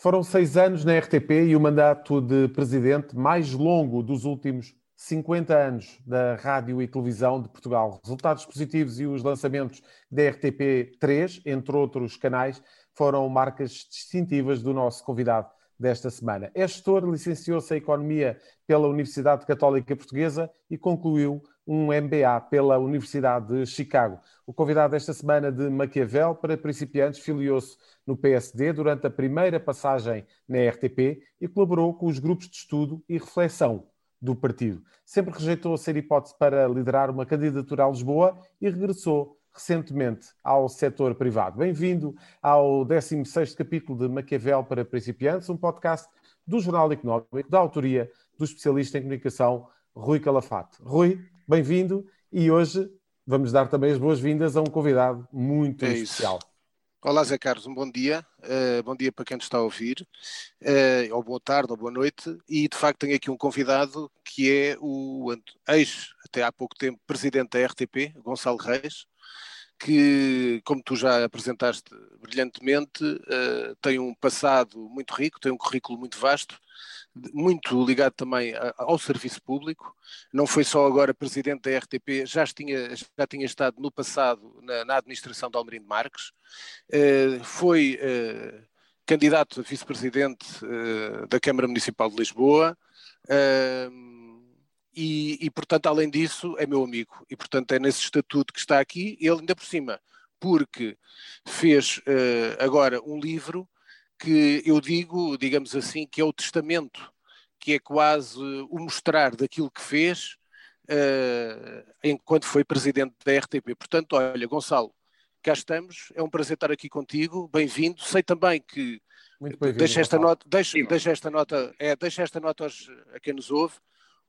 Foram seis anos na RTP e o mandato de presidente mais longo dos últimos 50 anos da rádio e televisão de Portugal. Resultados positivos e os lançamentos da RTP3, entre outros canais, foram marcas distintivas do nosso convidado desta semana. É gestor, licenciou-se em Economia pela Universidade Católica Portuguesa e concluiu um MBA pela Universidade de Chicago. O convidado desta semana de Maquiavel para principiantes filiou-se no PSD durante a primeira passagem na RTP e colaborou com os grupos de estudo e reflexão do partido. Sempre rejeitou ser hipótese para liderar uma candidatura a Lisboa e regressou recentemente ao setor privado. Bem-vindo ao 16º capítulo de Maquiavel para principiantes, um podcast do Jornal Económico, da autoria do especialista em comunicação Rui Calafate. Rui, bem-vindo e hoje vamos dar também as boas-vindas a um convidado muito é especial. Olá, Zé Carlos, um bom dia. Uh, bom dia para quem nos está a ouvir, uh, ou boa tarde, ou boa noite. E de facto tenho aqui um convidado que é o ex, até há pouco tempo, presidente da RTP, Gonçalo Reis, que, como tu já apresentaste brilhantemente, uh, tem um passado muito rico, tem um currículo muito vasto, muito ligado também ao serviço público. Não foi só agora presidente da RTP, já tinha, já tinha estado no passado na, na administração de Almerindo Marques. Uh, foi uh, candidato a vice-presidente da Câmara Municipal de Lisboa. Uh, e, e, portanto, além disso, é meu amigo. E, portanto, é nesse estatuto que está aqui, ele ainda por cima, porque fez uh, agora um livro que eu digo, digamos assim, que é o testamento, que é quase o mostrar daquilo que fez uh, enquanto foi presidente da RTP. Portanto, olha, Gonçalo, cá estamos, é um prazer estar aqui contigo, bem-vindo. Sei também que deixa esta nota, deixa, deixa esta nota, é, deixa esta nota aos, a quem nos ouve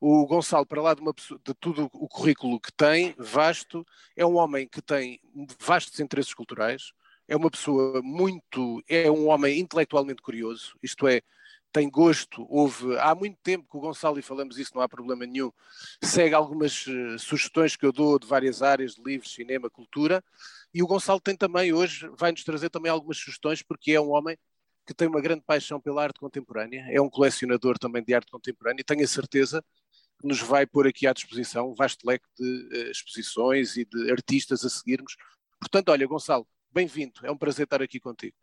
o Gonçalo, para lá de, uma, de tudo o currículo que tem, vasto, é um homem que tem vastos interesses culturais, é uma pessoa muito, é um homem intelectualmente curioso, isto é, tem gosto, houve, há muito tempo que o Gonçalo, e falamos isso, não há problema nenhum, segue algumas uh, sugestões que eu dou de várias áreas, de livros, cinema, cultura, e o Gonçalo tem também, hoje, vai-nos trazer também algumas sugestões, porque é um homem que tem uma grande paixão pela arte contemporânea, é um colecionador também de arte contemporânea, e tenho a certeza nos vai pôr aqui à disposição um vasto leque de uh, exposições e de artistas a seguirmos. Portanto, olha, Gonçalo, bem-vindo, é um prazer estar aqui contigo.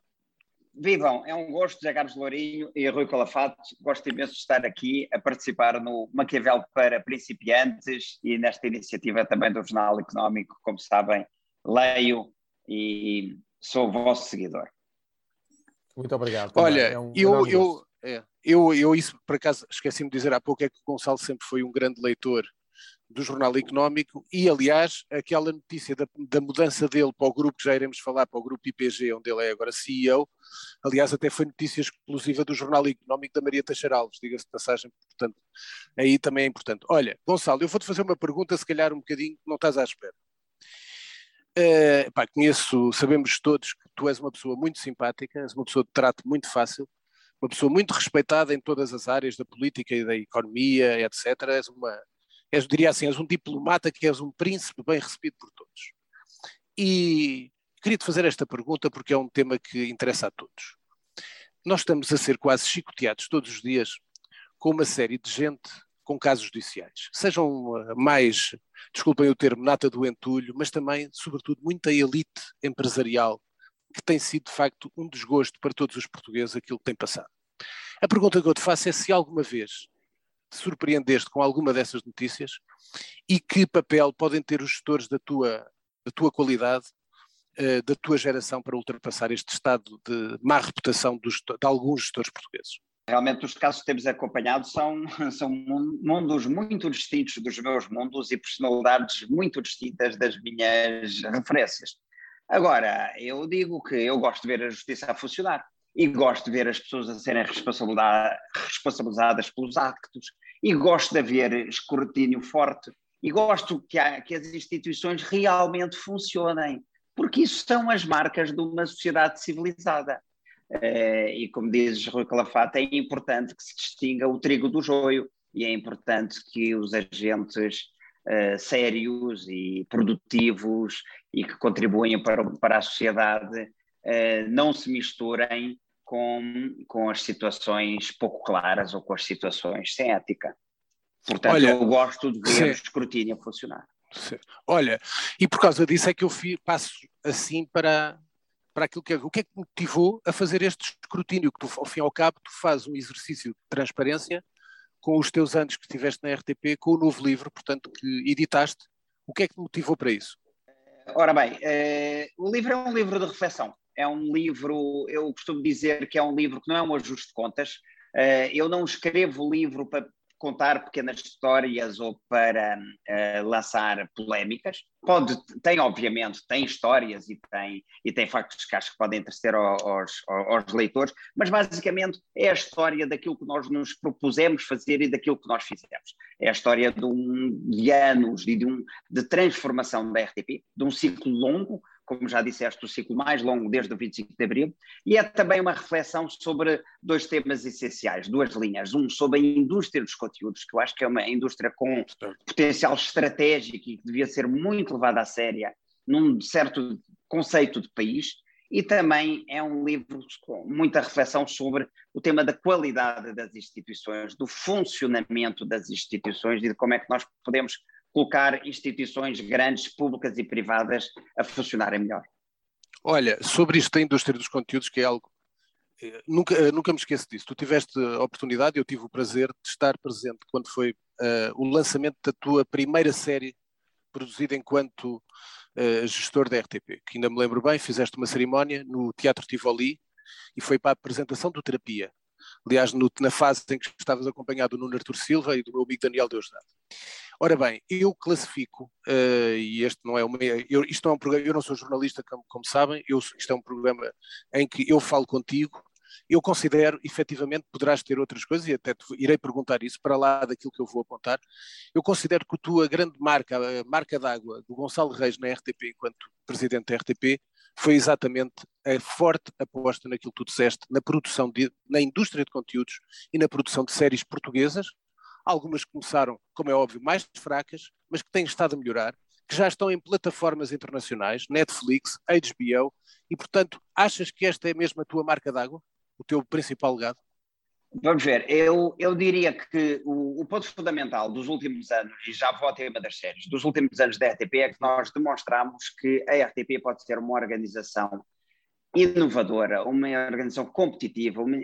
Vivam, é um gosto, José Carlos Lourinho e Rui Calafato. Gosto imenso de estar aqui a participar no Maquiavel para principiantes e nesta iniciativa também do Jornal Económico. Como sabem, leio e sou vosso seguidor. Muito obrigado. Olha, é um eu, eu, é, eu, eu isso por acaso esqueci-me de dizer há pouco é que o Gonçalo sempre foi um grande leitor do Jornal Económico e, aliás, aquela notícia da, da, mudança dele para o grupo, que já iremos falar, para o grupo IPG, onde ele é agora CEO, aliás, até foi notícia exclusiva do Jornal Económico da Maria Teixeira Alves, diga-se de passagem, portanto, aí também é importante. Olha, Gonçalo, eu vou-te fazer uma pergunta, se calhar um bocadinho não estás à espera. Uh, pá, conheço, sabemos todos que tu és uma pessoa muito simpática, és uma pessoa de trato muito fácil, uma pessoa muito respeitada em todas as áreas da política e da economia, etc. És uma, és, diria assim, és um diplomata que és um príncipe bem recebido por todos. E queria-te fazer esta pergunta porque é um tema que interessa a todos. Nós estamos a ser quase chicoteados todos os dias com uma série de gente com casos judiciais. Sejam mais, desculpem o termo, nata do entulho, mas também, sobretudo, muita elite empresarial que tem sido de facto um desgosto para todos os portugueses aquilo que tem passado. A pergunta que eu te faço é se alguma vez te surpreendeste com alguma dessas notícias e que papel podem ter os gestores da tua, da tua qualidade, uh, da tua geração para ultrapassar este estado de má reputação dos, de alguns gestores portugueses. Realmente os casos que temos acompanhado são, são mundos muito distintos dos meus mundos e personalidades muito distintas das minhas referências. Agora, eu digo que eu gosto de ver a justiça a funcionar e gosto de ver as pessoas a serem responsabilizadas pelos actos e gosto de haver escrutínio forte e gosto que, há, que as instituições realmente funcionem, porque isso são as marcas de uma sociedade civilizada. Uh, e como dizes, Rui Calafate, é importante que se distinga o trigo do joio e é importante que os agentes uh, sérios e produtivos e que contribuem para, para a sociedade uh, não se misturem com, com as situações pouco claras ou com as situações sem ética. Portanto, Olha, eu gosto de ver o escrutínio funcionar. Sim. Olha, e por causa disso é que eu passo assim para, para aquilo que é. O que é que motivou a fazer este escrutínio? Que tu, ao fim e ao cabo, tu fazes um exercício de transparência com os teus anos que estiveste na RTP, com o novo livro, portanto, que editaste. O que é que te motivou para isso? Ora bem, eh, o livro é um livro de reflexão. É um livro, eu costumo dizer que é um livro que não é um ajuste de contas. Eh, eu não escrevo o livro para, contar pequenas histórias ou para uh, lançar polémicas. Pode, tem obviamente, tem histórias e tem, e tem factos que acho que podem interessar aos, aos, leitores, mas basicamente é a história daquilo que nós nos propusemos fazer e daquilo que nós fizemos. É a história de, um, de anos e de, um, de transformação da RTP, de um ciclo longo, como já disseste, o ciclo mais longo desde o 25 de Abril, e é também uma reflexão sobre dois temas essenciais, duas linhas. Um sobre a indústria dos conteúdos, que eu acho que é uma indústria com potencial estratégico e que devia ser muito levada a séria num certo conceito de país, e também é um livro com muita reflexão sobre o tema da qualidade das instituições, do funcionamento das instituições e de como é que nós podemos colocar instituições grandes, públicas e privadas a funcionarem melhor. Olha, sobre isto da indústria dos conteúdos, que é algo. Eh, nunca, eh, nunca me esqueço disso. Tu tiveste a oportunidade, eu tive o prazer de estar presente quando foi uh, o lançamento da tua primeira série produzida enquanto uh, gestor da RTP, que ainda me lembro bem, fizeste uma cerimónia no Teatro Tivoli e foi para a apresentação do Terapia. Aliás, no, na fase em que estavas acompanhado do Nuno Artur Silva e do meu amigo Daniel Deusdado. Ora bem, eu classifico, uh, e este não é uma. Eu, isto não é um programa, eu não sou jornalista, como, como sabem, eu, isto é um programa em que eu falo contigo. Eu considero, efetivamente, poderás ter outras coisas, e até te irei perguntar isso, para lá daquilo que eu vou apontar. Eu considero que a tua grande marca, a marca d'água do Gonçalo Reis na RTP, enquanto presidente da RTP, foi exatamente a forte aposta naquilo que tu disseste, na produção, de, na indústria de conteúdos e na produção de séries portuguesas, algumas começaram, como é óbvio, mais fracas, mas que têm estado a melhorar, que já estão em plataformas internacionais, Netflix, HBO, e portanto, achas que esta é mesmo a tua marca d'água, o teu principal legado? Vamos ver, eu, eu diria que o, o, ponto fundamental dos últimos anos, e já vou ao tema das séries, dos últimos anos da RTP é que nós demonstramos que a RTP pode ser uma organização inovadora, uma organização competitiva, uma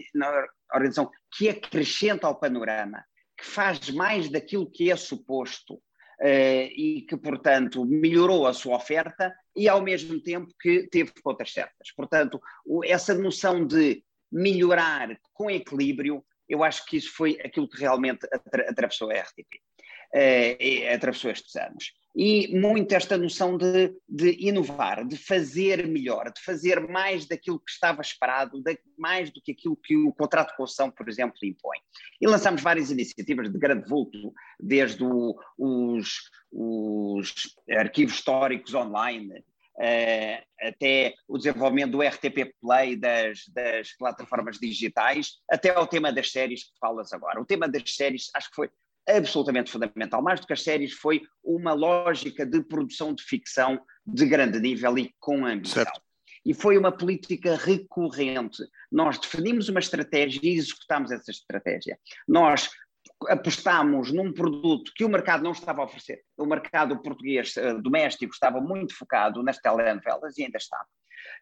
organização que acrescenta ao panorama, que faz mais daquilo que é suposto uh, e que, portanto, melhorou a sua oferta e, ao mesmo tempo, que teve contas certas. Portanto, o, essa noção de melhorar com equilíbrio, eu acho que isso foi aquilo que realmente atra atravessou a RTP, uh, atravessou estes anos e muito esta noção de, de, inovar, de fazer melhor, de fazer mais daquilo que estava esperado, de, mais do que aquilo que o contrato de concessão, por exemplo, impõe. E lançamos várias iniciativas de grande vulto, desde o, os, os arquivos históricos online, Uh, até o desenvolvimento do RTP Play, das, das, plataformas digitais, até ao tema das séries que falas agora. O tema das séries acho que foi absolutamente fundamental. Mais do que as séries, foi uma lógica de produção de ficção de grande nível e com ambição. Certo. E foi uma política recorrente. Nós definimos uma estratégia e executámos essa estratégia. Nós apostámos num produto que o mercado não estava a oferecer. O mercado português uh, doméstico estava muito focado nas telenovelas e ainda está.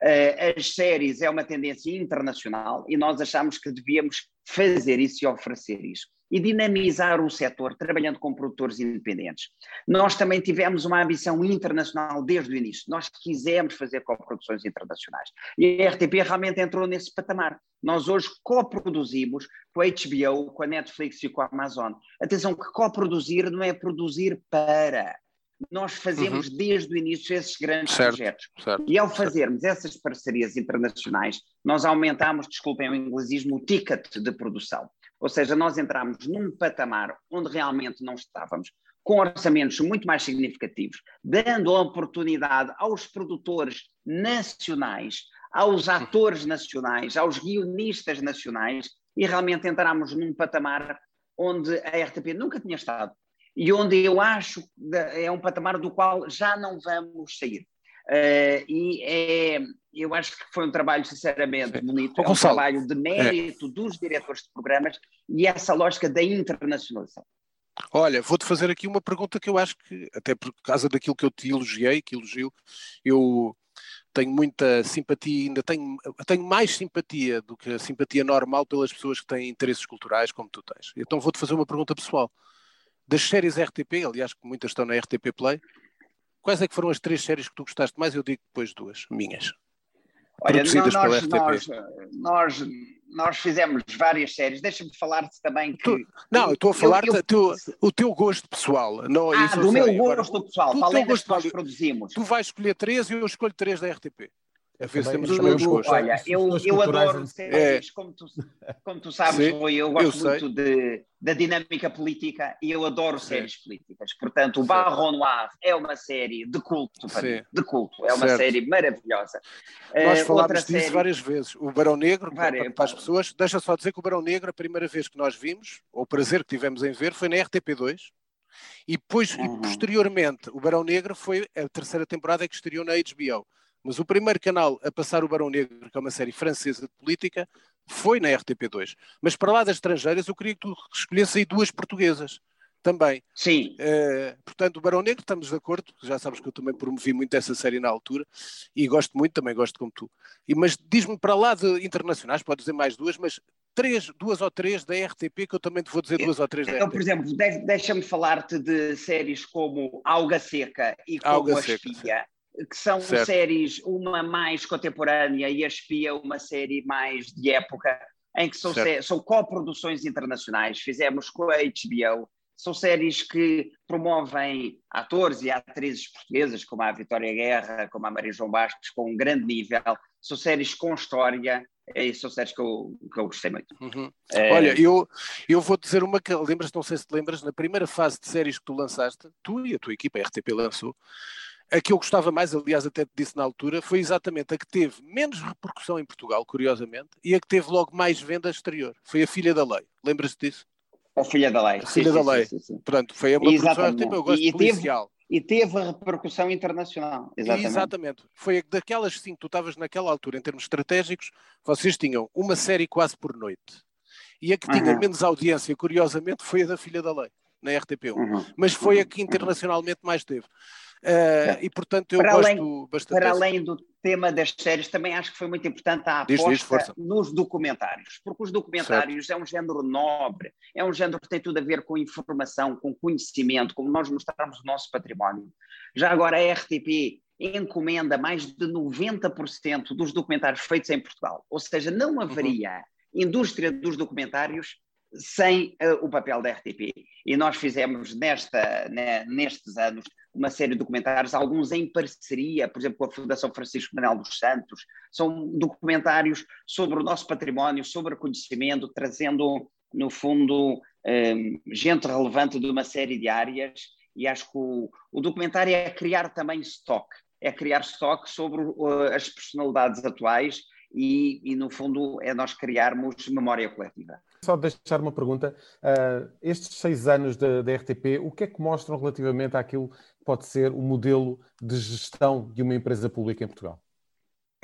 Uh, as séries é uma tendência internacional e nós achamos que devíamos fazer isso e oferecer isso e dinamizar o setor trabalhando com produtores independentes. Nós também tivemos uma ambição internacional desde o início. Nós quisemos fazer coproduções internacionais. E a RTP realmente entrou nesse patamar. Nós hoje coproduzimos com a HBO, com a Netflix e com a Amazon. Atenção que coproduzir não é produzir para. Nós fazemos uhum. desde o início esses grandes certo, projetos. Certo, e ao fazermos certo. essas parcerias internacionais, nós aumentamos, desculpem o inglesismo, o ticket de produção. Ou seja, nós entramos num patamar onde realmente não estávamos, com orçamentos muito mais significativos, dando a oportunidade aos produtores nacionais, aos atores nacionais, aos guionistas nacionais, e realmente entramos num patamar onde a RTP nunca tinha estado e onde eu acho que é um patamar do qual já não vamos sair. Uh, e é, eu acho que foi um trabalho, sinceramente, Sim. bonito. é um trabalho de mérito é. dos diretores de programas e essa lógica da internacionalização. Olha, vou-te fazer aqui uma pergunta que eu acho que, até por causa daquilo que eu te elogiei, que elogio, eu tenho muita simpatia, ainda tenho, tenho mais simpatia do que a simpatia normal pelas pessoas que têm interesses culturais como tu tens. Então vou-te fazer uma pergunta pessoal. Das séries RTP, aliás, que muitas estão na RTP Play, quais é que foram as três séries que tu gostaste mais? Eu digo depois duas, minhas. Olha, nós, pela RTP. Nós, nós nós fizemos várias séries. Deixa-me falar-te também que. Tu, não, eu estou a falar eu, eu, o teu gosto pessoal. Não, ah, do meu gosto Agora, pessoal. Falei das que nós produzimos. Tu vais escolher três e eu escolho três da RTP. A ver se temos os mesmos gostos. Olha, eu, eu adoro séries, é. como, tu, como tu sabes, Sim, Rui, eu gosto eu muito de, da dinâmica política e eu adoro Sim. séries políticas. Portanto, o Barro Noir é uma série de culto, de culto. É uma certo. série maravilhosa. Nós uh, falámos disso série... várias vezes. O Barão Negro, para, para as pessoas, deixa só dizer que o Barão Negro, a primeira vez que nós vimos, ou o prazer que tivemos em ver, foi na RTP2. E depois, uhum. e posteriormente, o Barão Negro foi a terceira temporada que estreou na HBO. Mas o primeiro canal a passar o Barão Negro, que é uma série francesa de política, foi na RTP2. Mas para lá das estrangeiras, eu queria que tu escolhesse aí duas portuguesas também. Sim. Uh, portanto, o Barão Negro, estamos de acordo, já sabes que eu também promovi muito essa série na altura e gosto muito, também gosto como tu. E, mas diz-me para lá de internacionais, pode dizer mais duas, mas três, duas ou três da RTP, que eu também te vou dizer duas ou três da então, RTP. Por exemplo, deixa-me falar-te de séries como Alga Seca e como Alga A Seca, Espia que são certo. séries, uma mais contemporânea e a Espia, uma série mais de época, em que são, são coproduções internacionais. Fizemos com a HBO. São séries que promovem atores e atrizes portuguesas, como a Vitória Guerra, como a Maria João Bastos, com um grande nível. São séries com história, e são séries que eu, que eu gostei muito. Uhum. É... Olha, eu, eu vou dizer uma que lembras, não sei se te lembras, na primeira fase de séries que tu lançaste, tu e a tua equipa, a RTP lançou, a que eu gostava mais, aliás, até te disse na altura, foi exatamente a que teve menos repercussão em Portugal, curiosamente, e a que teve logo mais venda exterior. Foi a Filha da Lei. Lembras-te disso? A Filha da Lei. A Filha sim, da Lei. Sim, sim, Pronto, foi uma exatamente. produção, eu gosto e, policial. Teve, e teve a repercussão internacional. Exatamente. exatamente. Foi daquelas cinco, tu estavas naquela altura, em termos estratégicos, vocês tinham uma série quase por noite. E a que tinha uhum. menos audiência, curiosamente, foi a da Filha da Lei, na RTP1. Uhum. Mas foi a que internacionalmente mais teve. Uh, e portanto eu para gosto além, bastante. Para desse. além do tema das séries, também acho que foi muito importante a aposta diz, diz, nos documentários, porque os documentários certo. é um género nobre, é um género que tem tudo a ver com informação, com conhecimento, como nós mostramos o nosso património. Já agora a RTP encomenda mais de 90% dos documentários feitos em Portugal, ou seja, não uhum. haveria uhum. indústria dos documentários sem uh, o papel da RTP. E nós fizemos nesta, né, nestes anos uma série de documentários, alguns em parceria, por exemplo, com a Fundação Francisco Manuel dos Santos. São documentários sobre o nosso património, sobre o conhecimento, trazendo, no fundo, um, gente relevante de uma série de áreas. E acho que o, o documentário é criar também estoque, é criar estoque sobre as personalidades atuais e, e, no fundo, é nós criarmos memória coletiva. Só deixar uma pergunta. Uh, estes seis anos da, RTP, o que é que mostram relativamente àquilo que pode ser o modelo de gestão de uma empresa pública em Portugal?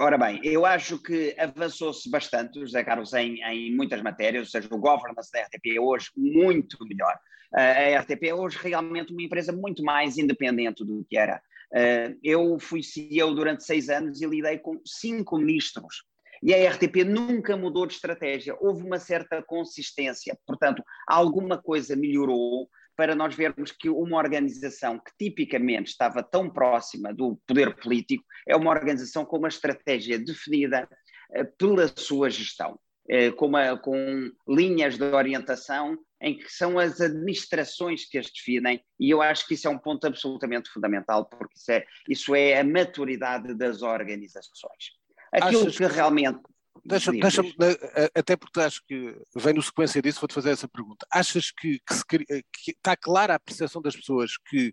Ora bem, eu acho que avançou-se bastante, José Carlos, em, em, muitas matérias, ou seja, o governance da RTP é hoje muito melhor. Uh, a RTP é hoje realmente uma empresa muito mais independente do que era. Uh, eu fui CEO durante seis anos e lidei com cinco ministros e a RTP nunca mudou de estratégia, houve uma certa consistência. Portanto, alguma coisa melhorou para nós vermos que uma organização que tipicamente estava tão próxima do poder político é uma organização com uma estratégia definida eh, pela sua gestão, eh, com, uma, com linhas de orientação em que são as administrações que as definem, e eu acho que isso é um ponto absolutamente fundamental, porque isso é, isso é a maturidade das organizazações. Aquilo Achas que realmente. Deixa, deixa até porque acho que vem no sequência disso, vou-te fazer essa pergunta. Achas que, que, se, que, está clara a percepção das pessoas que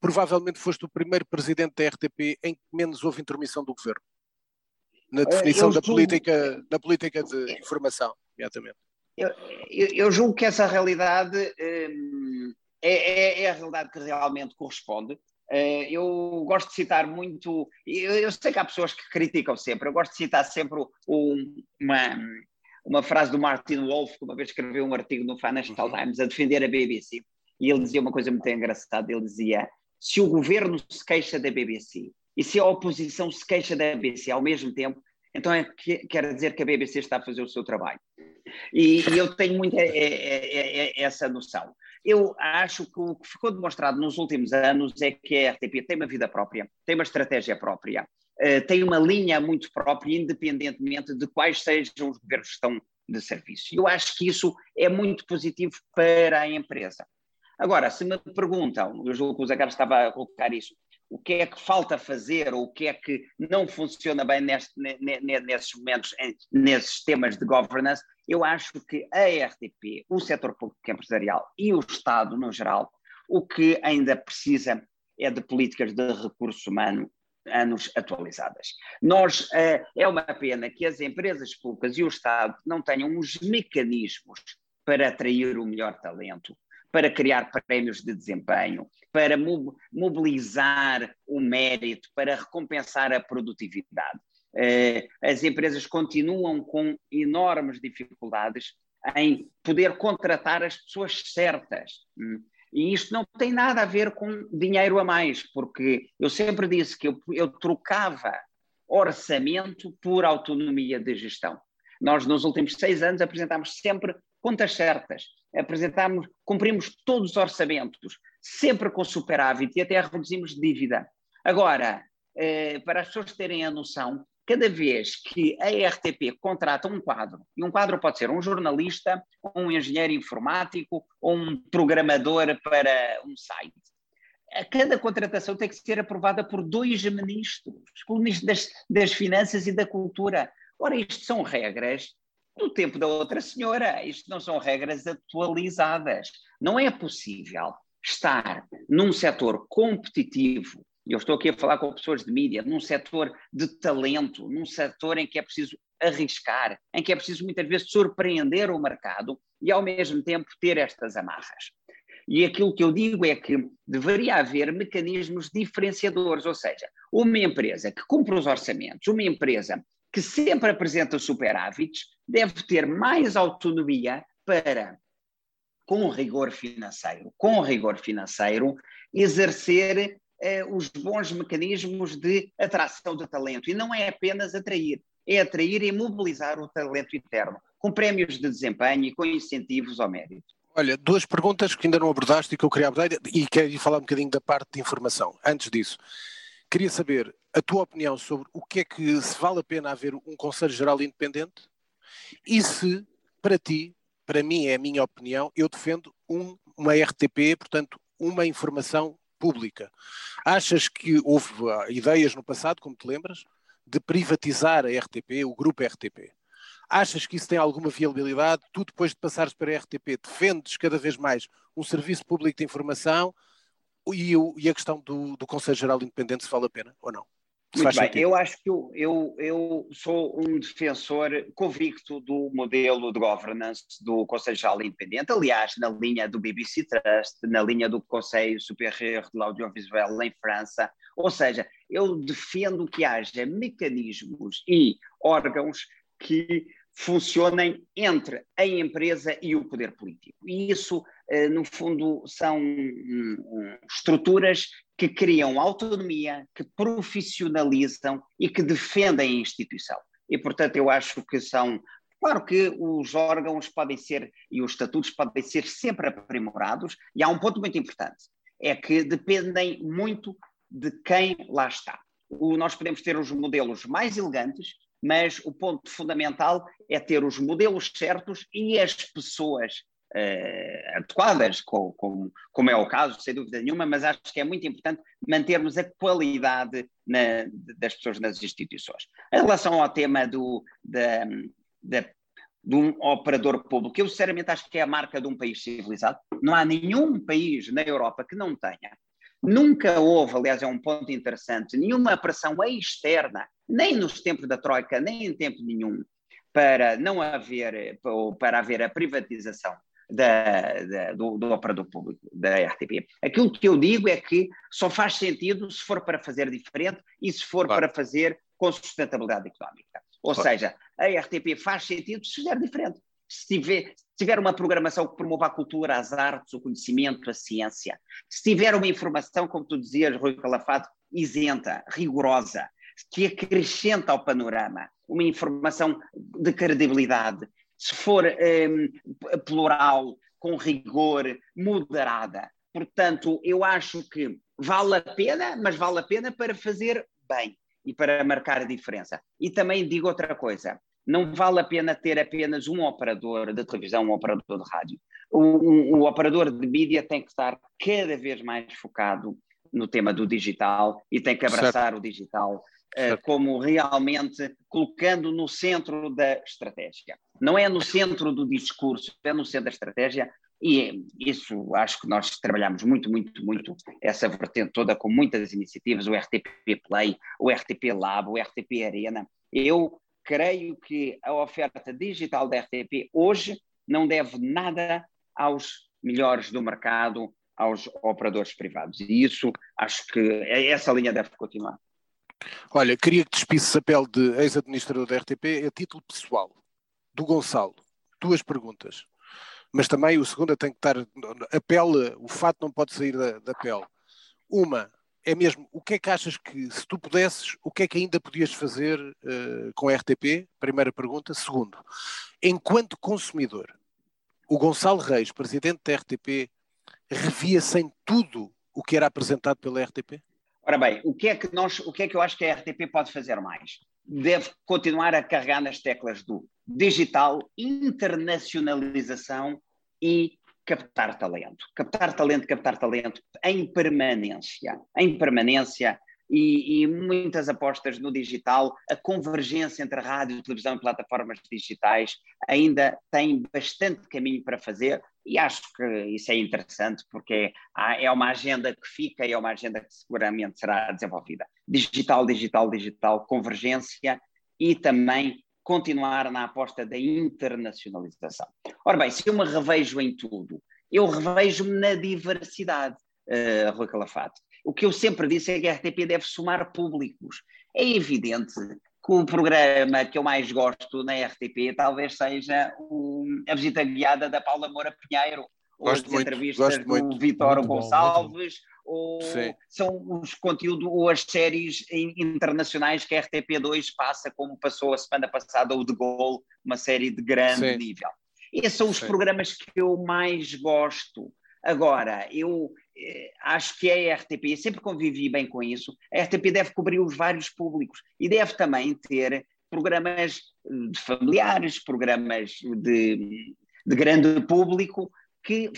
provavelmente foste o primeiro presidente da RTP em que menos houve intermissão do governo? Na eh, definição da, política, da política de informação, imediatamente. Eu, eu, eu, julgo que essa realidade hum, é, é, é, a realidade que realmente corresponde. Uh, eu gosto de citar muito, eu, sei que há pessoas que criticam sempre, eu gosto de citar sempre um, uma, uma frase do Martin Wolf, que uma vez escreveu um artigo no Financial uhum. Times a defender a BBC, e ele dizia uma coisa muito engraçada, ele dizia, se o governo se queixa da BBC e se a oposição se queixa da BBC ao mesmo tempo, então é que, quer dizer que a BBC está a fazer o seu trabalho. E, e eu tenho muito é, é, é, essa noção. Eu acho que o que ficou demonstrado nos últimos anos é que a RTP tem uma vida própria, tem uma estratégia própria, uh, tem uma linha muito própria, independentemente de quais sejam os governos que estão de serviço. Eu acho que isso é muito positivo para a empresa. Agora, se me perguntam, eu julgo que o Zé Carlos estava a colocar isso, o que é que falta fazer ou o que é que não funciona bem neste, nesses momentos, nesses temas de governance, eu acho que a RTP, o setor público empresarial e o Estado no geral, o que ainda precisa é de políticas de recursos humanos anos atualizadas. Nós, é, é uma pena que as empresas públicas e o Estado não tenham os mecanismos para atrair o melhor talento, para criar prémios de desempenho, para mobilizar o mérito, para recompensar a produtividade. Eh, as empresas continuam com enormes dificuldades em poder contratar as pessoas certas. Hum. E isto não tem nada a ver com dinheiro a mais, porque eu sempre disse que eu, eu trocava orçamento por autonomia de gestão. Nós, nos últimos seis anos, apresentámos sempre contas certas, apresentámos, cumprimos todos os orçamentos, sempre com superávit e até reduzimos dívida. Agora, eh, para as pessoas terem a noção, cada vez que a RTP contrata um quadro, e um quadro pode ser um jornalista, um engenheiro informático ou um programador para um site, a cada contratação tem que ser aprovada por dois ministros, o ministro das, das Finanças e da Cultura. Ora, isto são regras do tempo da outra senhora. Isto não são regras atualizadas. Não é possível estar num setor competitivo, eu estou aqui a falar com pessoas de mídia, num setor de talento, num setor em que é preciso arriscar, em que é preciso muitas vezes surpreender o mercado e ao mesmo tempo ter estas amarras. E aquilo que eu digo é que deveria haver mecanismos diferenciadores, ou seja, uma empresa que cumpre os orçamentos, uma empresa que sempre apresenta superávites, deve ter mais autonomia para, com rigor financeiro, com rigor financeiro, exercer eh, os bons mecanismos de atração de talento. E não é apenas atrair, é atrair e mobilizar o talento interno, com prémios de desempenho e com incentivos ao mérito. Olha, duas perguntas que ainda não abordaste e que eu queria abordar, e quero falar um bocadinho da parte de informação. Antes disso, queria saber a tua opinião sobre o que é que se vale a pena haver um Conselho Geral independente e se, para ti, para mim é a minha opinião, eu defendo um, uma RTP, portanto, uma informação pública. Achas que houve ah, ideias no passado, como te lembras, de privatizar a RTP, o grupo RTP? Achas que isso tem alguma viabilidade? Tu, depois de passares para a RTP, defendes cada vez mais um serviço público de informação e, e a questão do, do Conselho Geral Independente se vale a pena ou não? Muito bem, sentido. eu acho que eu, eu, eu, sou um defensor convicto do modelo de governance do Conselho Geral Independente, aliás, na linha do BBC Trust, na linha do Conselho Superior de l'Audiovisuel em França, ou seja, eu defendo que haja mecanismos e órgãos que funcionem entre a empresa e o poder político. E isso, eh, no fundo, são hum, hum, estruturas que criam autonomia, que profissionalizam e que defendem a instituição. E, portanto, eu acho que são. Claro que os órgãos podem ser e os estatutos podem ser sempre aprimorados, e há um ponto muito importante: é que dependem muito de quem lá está. O, nós podemos ter os modelos mais elegantes, mas o ponto fundamental é ter os modelos certos e as pessoas uh, adequadas, como, como, é o caso, sem dúvida nenhuma, mas acho que é muito importante mantermos a qualidade na, das pessoas nas instituições. Em relação ao tema do, da, da, de um operador público, eu sinceramente acho que é a marca de um país civilizado. Não há nenhum país na Europa que não tenha. Nunca houve, aliás, é um ponto interessante, nenhuma pressão externa, nem nos tempos da Troika, nem em tempo nenhum, para não haver, para haver a privatização da, da, do, do, operador público da RTP. Aquilo que eu digo é que só faz sentido se for para fazer diferente e se for claro. para fazer com sustentabilidade económica. Ou claro. seja, a RTP faz sentido se fizer diferente. Se tiver, se tiver uma programação que promova a cultura, as artes, o conhecimento, a ciência, se tiver uma informação, como tu dizias, Rui Calafato, isenta, rigorosa, que acrescenta ao panorama uma informação de credibilidade, se for um, plural, com rigor, moderada. Portanto, eu acho que vale a pena, mas vale a pena para fazer bem e para marcar a diferença. E também digo outra coisa: não vale a pena ter apenas um operador de televisão, um operador de rádio. O, um, o operador de mídia tem que estar cada vez mais focado no tema do digital e tem que abraçar certo. o digital uh, como realmente colocando no centro da estratégia. Não é no centro do discurso, é no centro da estratégia, e isso acho que nós trabalhamos muito, muito, muito essa vertente toda com muitas iniciativas, o RTP Play, o RTP Lab, o RTP Arena. Eu creio que a oferta digital da RTP hoje não deve nada aos melhores do mercado, aos operadores privados. E isso acho que essa linha deve continuar. Olha, queria que despisses a pele de ex-administrador da RTP a título pessoal, do Gonçalo. Duas perguntas. Mas também o segundo tem que estar. A pele, o fato não pode sair da, da pele. Uma, é mesmo, o que é que achas que, se tu pudesses, o que é que ainda podias fazer uh, com a RTP? Primeira pergunta. Segundo, enquanto consumidor, o Gonçalo Reis, presidente da RTP, revia-se tudo o que era apresentado pela RTP? Ora bem, o que é que nós, o que é que eu acho que a RTP pode fazer mais? Deve continuar a carregar nas teclas do digital, internacionalização e captar talento. Captar talento, captar talento em permanência, em permanência e, e, muitas apostas no digital. A convergência entre rádio, televisão e plataformas digitais ainda tem bastante caminho para fazer e acho que isso é interessante porque é uma agenda que fica e é uma agenda que seguramente será desenvolvida. Digital, digital, digital, convergência e também continuar na aposta da internacionalização. Ora bem, se eu me revejo em tudo, eu revejo-me na diversidade, uh, Rui Calafato. O que eu sempre disse é que a RTP deve somar públicos. É evidente que o programa que eu mais gosto na RTP talvez seja o, a visita guiada da Paula Moura Pinheiro, ou as muito, entrevistas do Vitor Gonçalves, ou Sim. são os conteúdos ou as séries internacionais que a RTP2 passa, como passou a semana passada o de Gol, uma série de grande Sim. nível. Esses são os Sim. programas que eu mais gosto. Agora, eu eh, acho que a RTP, sempre convivi bem com isso, a RTP deve cobrir os vários públicos e deve também ter programas de familiares, programas de, de grande público, que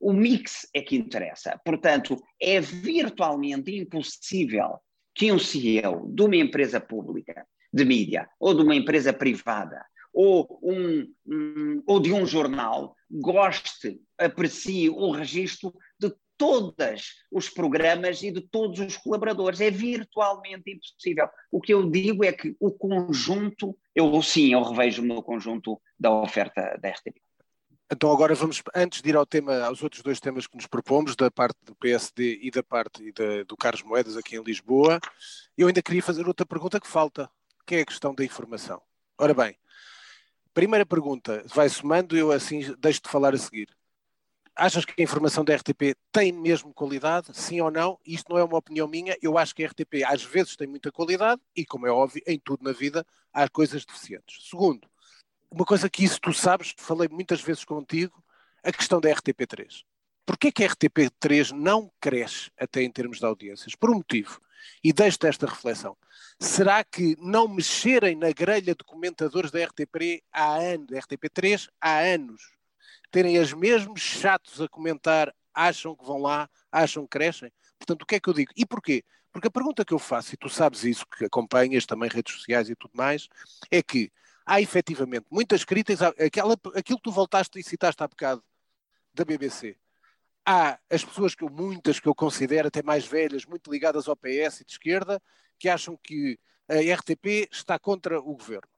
o mix é que interessa. Portanto, é virtualmente impossível que um CEO de uma empresa pública de mídia ou de uma empresa privada ou, um, um, ou de um jornal goste, aprecie o registro de todos os programas e de todos os colaboradores. É virtualmente impossível. O que eu digo é que o conjunto, eu sim, eu revejo no conjunto da oferta da RTP. Então agora vamos, antes de ir ao tema, aos outros dois temas que nos propomos, da parte do PSD e da parte do Carlos Moedas aqui em Lisboa, eu ainda queria fazer outra pergunta que falta, que é a questão da informação. Ora bem, Primeira pergunta, vai somando, eu assim deixo de falar a seguir. Achas que a informação da RTP tem mesmo qualidade? Sim ou não? Isto não é uma opinião minha. Eu acho que a RTP às vezes tem muita qualidade e, como é óbvio, em tudo na vida há coisas deficientes. Segundo, uma coisa que isso tu sabes, falei muitas vezes contigo, a questão da RTP3. Porquê que a RTP3 não cresce até em termos de audiências? Por um motivo. E deixo-te esta reflexão. Será que não mexerem na grelha de comentadores da RTP há anos, da RTP3 há anos, terem os mesmos chatos a comentar, acham que vão lá, acham que crescem? Portanto, o que é que eu digo? E porquê? Porque a pergunta que eu faço, e tu sabes isso, que acompanhas também redes sociais e tudo mais, é que há efetivamente muitas críticas, aquela, aquilo que tu voltaste e citaste há bocado da BBC, há as pessoas que eu, muitas que eu considero até mais velhas, muito ligadas ao PS e de esquerda, que acham que a RTP está contra o governo.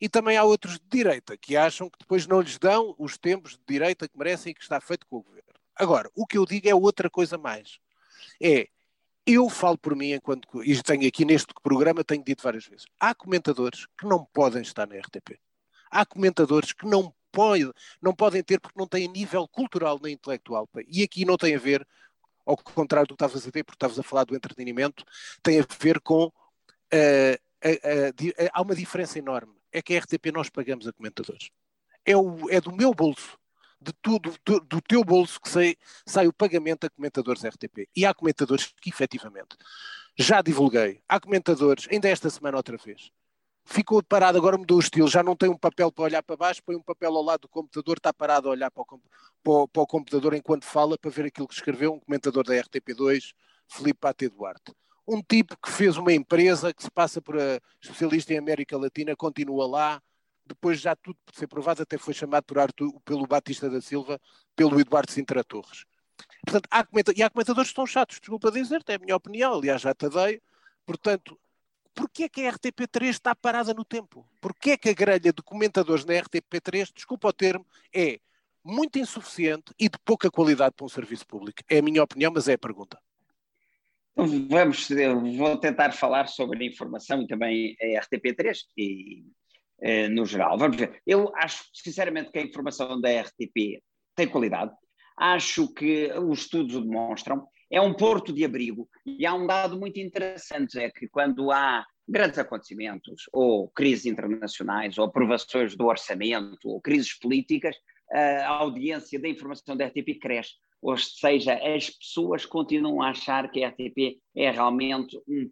E também há outros de direita que acham que depois não lhes dão os tempos de direita que merecem e que está feito com o governo. Agora, o que eu digo é outra coisa mais. É, eu falo por mim, enquanto. E tenho aqui neste programa, tenho dito várias vezes. Há comentadores que não podem estar na RTP. Há comentadores que não, pode, não podem ter porque não têm nível cultural nem intelectual. E aqui não tem a ver, ao contrário do que estavas a dizer, porque estavas a falar do entretenimento, tem a ver com. Uh, há uma diferença enorme. É que a RTP nós pagamos a comentadores. É, o, é do meu bolso de tudo, do, do teu bolso que sai, sai o pagamento a comentadores RTP. E há comentadores que, efetivamente, já divulguei. Há comentadores, ainda esta semana outra vez, ficou parado, agora mudou o estilo, já não tem um papel para olhar para baixo, põe um papel ao lado do computador, está parado a olhar para o, para o, para o computador enquanto fala para ver aquilo que escreveu um comentador da RTP2, Felipe Pate Duarte. Um tipo que fez uma empresa que se passa por especialista em América Latina, continua lá, depois já tudo por ser provado, até foi chamado por Arthur, pelo Batista da Silva, pelo Eduardo Sintra Torres. Portanto, há e há comentadores que estão chatos, desculpa dizer-te, é a minha opinião, aliás já te dei. Portanto, porquê que a RTP3 está parada no tempo? Porquê que a grelha de comentadores na RTP3, desculpa o termo, é muito insuficiente e de pouca qualidade para um serviço público? É a minha opinião, mas é a pergunta. Então, vamos, vou tentar falar sobre a informação e também a RTP3 e eh, no geral. Vamos ver. Eu acho, sinceramente, que a informação da RTP tem qualidade. Acho que os estudos o demonstram. É um porto de abrigo. E há um dado muito interessante: é que quando há grandes acontecimentos, ou crises internacionais, ou aprovações do orçamento, ou crises políticas, a audiência da informação da RTP cresce ou seja, as pessoas continuam a achar que a RTP é realmente um,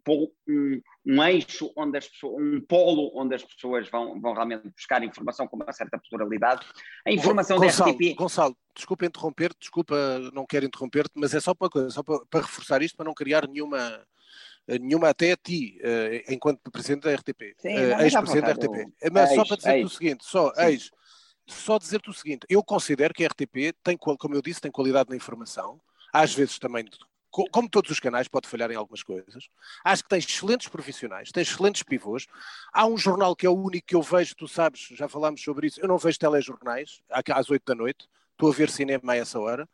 um, um eixo onde as pessoas, um polo onde as pessoas vão, vão realmente buscar informação com uma certa pluralidade. A informação Gonçalo, da RTP. Gonçalo, desculpa interromper, desculpa, não quero interromper-te, mas é só para, só para, para, reforçar isto, para não criar nenhuma. Nenhuma até a ti, uh, enquanto presidente da RTP, uh, ex-presidente da RTP. Mas só para dizer o seguinte: só ex, só dizer-te o seguinte: eu considero que a RTP tem, como eu disse, tem qualidade na informação, às vezes também, como todos os canais, pode falhar em algumas coisas. Acho que tem excelentes profissionais, tem excelentes pivôs. Há um jornal que é o único que eu vejo, tu sabes, já falámos sobre isso. Eu não vejo telejornais às 8 da noite, estou a ver cinema a essa hora,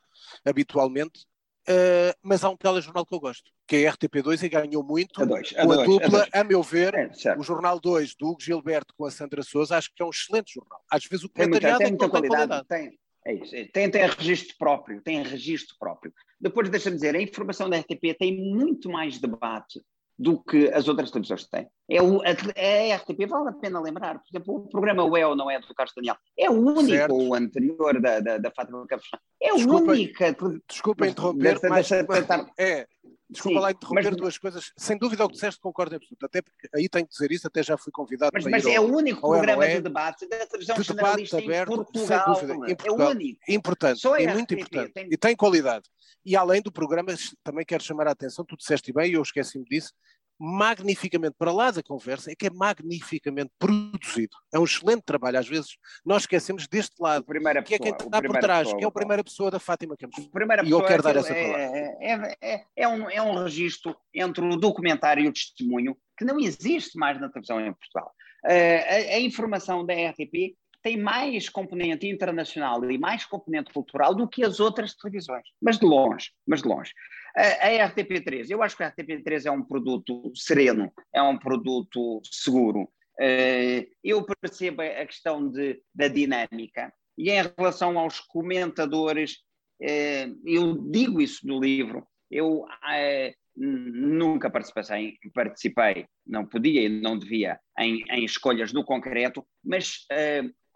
habitualmente. Uh, mas há um telejornal que eu gosto, que é a RTP2 e ganhou muito a dois, a, dois, a dupla, a, a, meu ver, é, o Jornal 2 do Hugo Gilberto com a Sandra Souza, acho que é um excelente jornal. Às vezes o comentariado tem, muita, tem muita qualidade. Tem, é isso, é, tem, tem registro próprio, tem registro próprio. Depois, deixa-me dizer, a informação da RTP tem muito mais debate do que as outras televisões têm. É o, a, a RTP, vale a pena lembrar, por exemplo, o programa O É ou Não É do Carlos Daniel, é o único, certo. o anterior da, da, da Fátima Campos, é a única... Desculpa interromper, mas, tentar... é, desculpa Sim, lá interromper mas, duas coisas, sem dúvida o que disseste concordo absoluto, até porque aí tenho que dizer isso, até já fui convidado mas, mas é o único programa é, de debate da televisão de debate aberto, Portugal, sem dúvida, Portugal, é? o único. Importante, é, é muito importante, tem... e tem qualidade. E além do programa, também quero chamar a atenção, tu disseste bem, e eu esqueci-me disso, magnificamente, para lá da conversa, é que é magnificamente produzido. É um excelente trabalho. Às vezes nós esquecemos deste lado, primeira que pessoa, é quem está por trás, pessoa, que é a primeira pessoa da Fátima Campos. Primeira e eu quero dar essa palavra. É, é, é, é, um, é um registro entre o documentário e o testemunho que não existe mais na televisão em Portugal. Uh, a, a informação da RTP tem mais componente internacional e mais componente cultural do que as outras televisões, mas de longe, mas de longe. A, a RTP3, eu acho que a RTP3 é um produto sereno, é um produto seguro. Uh, eu percebo a questão de, da dinâmica e em relação aos comentadores, uh, eu digo isso no livro, eu uh, nunca participei, participei, não podia e não devia, em, em escolhas no concreto, mas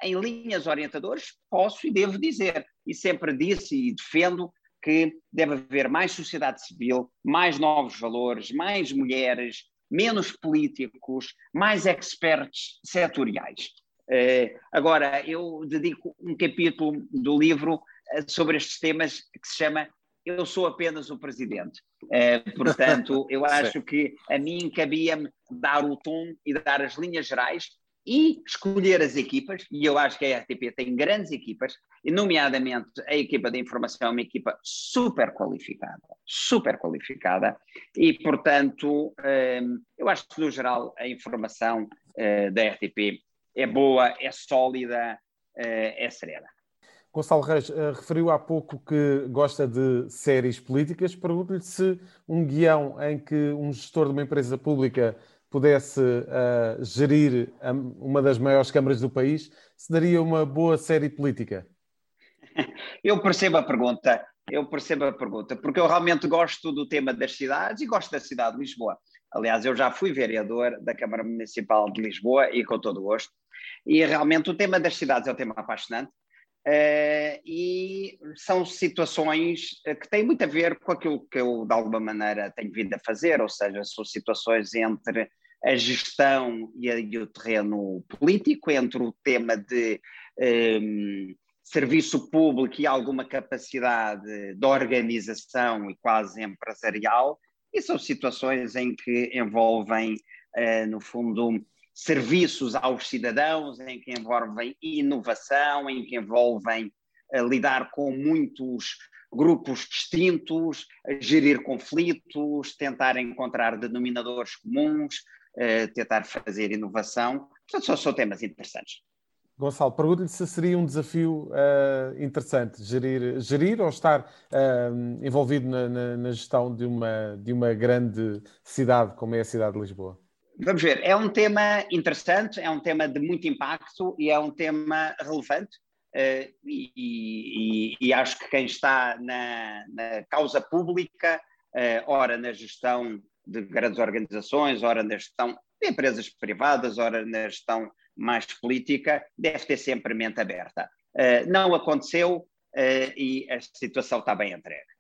em linhas orientadoras, posso e devo dizer, e sempre disse e defendo que deve haver mais sociedade civil, mais novos valores, mais mulheres, menos políticos, mais experts setoriais. Uh, agora, eu dedico um capítulo do livro uh, sobre estes temas que se chama Eu sou apenas o presidente. Uh, portanto, eu acho que a mim cabia-me dar o tom e dar as linhas gerais, e escolher as equipas, e eu acho que a RTP tem grandes equipas, e nomeadamente a equipa de informação é uma equipa super qualificada, super qualificada, e portanto hum, eu acho que no geral a informação eh, da RTP é boa, é sólida, é serena. Gonçalo Reis uh, referiu há pouco que gosta de séries políticas. Pergunto-lhe se um guião em que um gestor de uma empresa pública pudesse uh, gerir uma das maiores câmaras do país, se daria uma boa série política? Eu percebo a pergunta, eu percebo a pergunta, porque eu realmente gosto do tema das cidades e gosto da cidade de Lisboa. Aliás, eu já fui vereador da Câmara Municipal de Lisboa e com todo o gosto. E realmente o tema das cidades é um tema apaixonante. Uh, e são situações eh, que têm muito a ver com aquilo que eu, de alguma maneira, tenho vindo a fazer, ou seja, são situações entre a gestão e, a, e o terreno político, entre o tema de um, ehm, serviço público e alguma capacidade de organização e quase empresarial, e são situações em que envolvem, uh, no fundo, serviços aos cidadãos, em que envolvem inovação, em que envolvem uh, lidar com muitos grupos distintos, gerir conflitos, tentar encontrar denominadores comuns, uh, tentar fazer inovação. Portanto, são, são temas interessantes. Gonçalo, pergunto-lhe se seria um desafio uh, interessante gerir, gerir ou estar uh, envolvido na, na, na, gestão de uma, de uma grande cidade como é a cidade de Lisboa. Vamos ver, é um tema interessante, é um tema de muito impacto e é um tema relevante. Uh, e, e, e, acho que quem está na, na causa pública, ora na gestão de grandes organizações, ora na gestão de empresas privadas, ora na gestão mais política, deve ter sempre mente aberta. Uh, não aconteceu e a situação está bem entregue.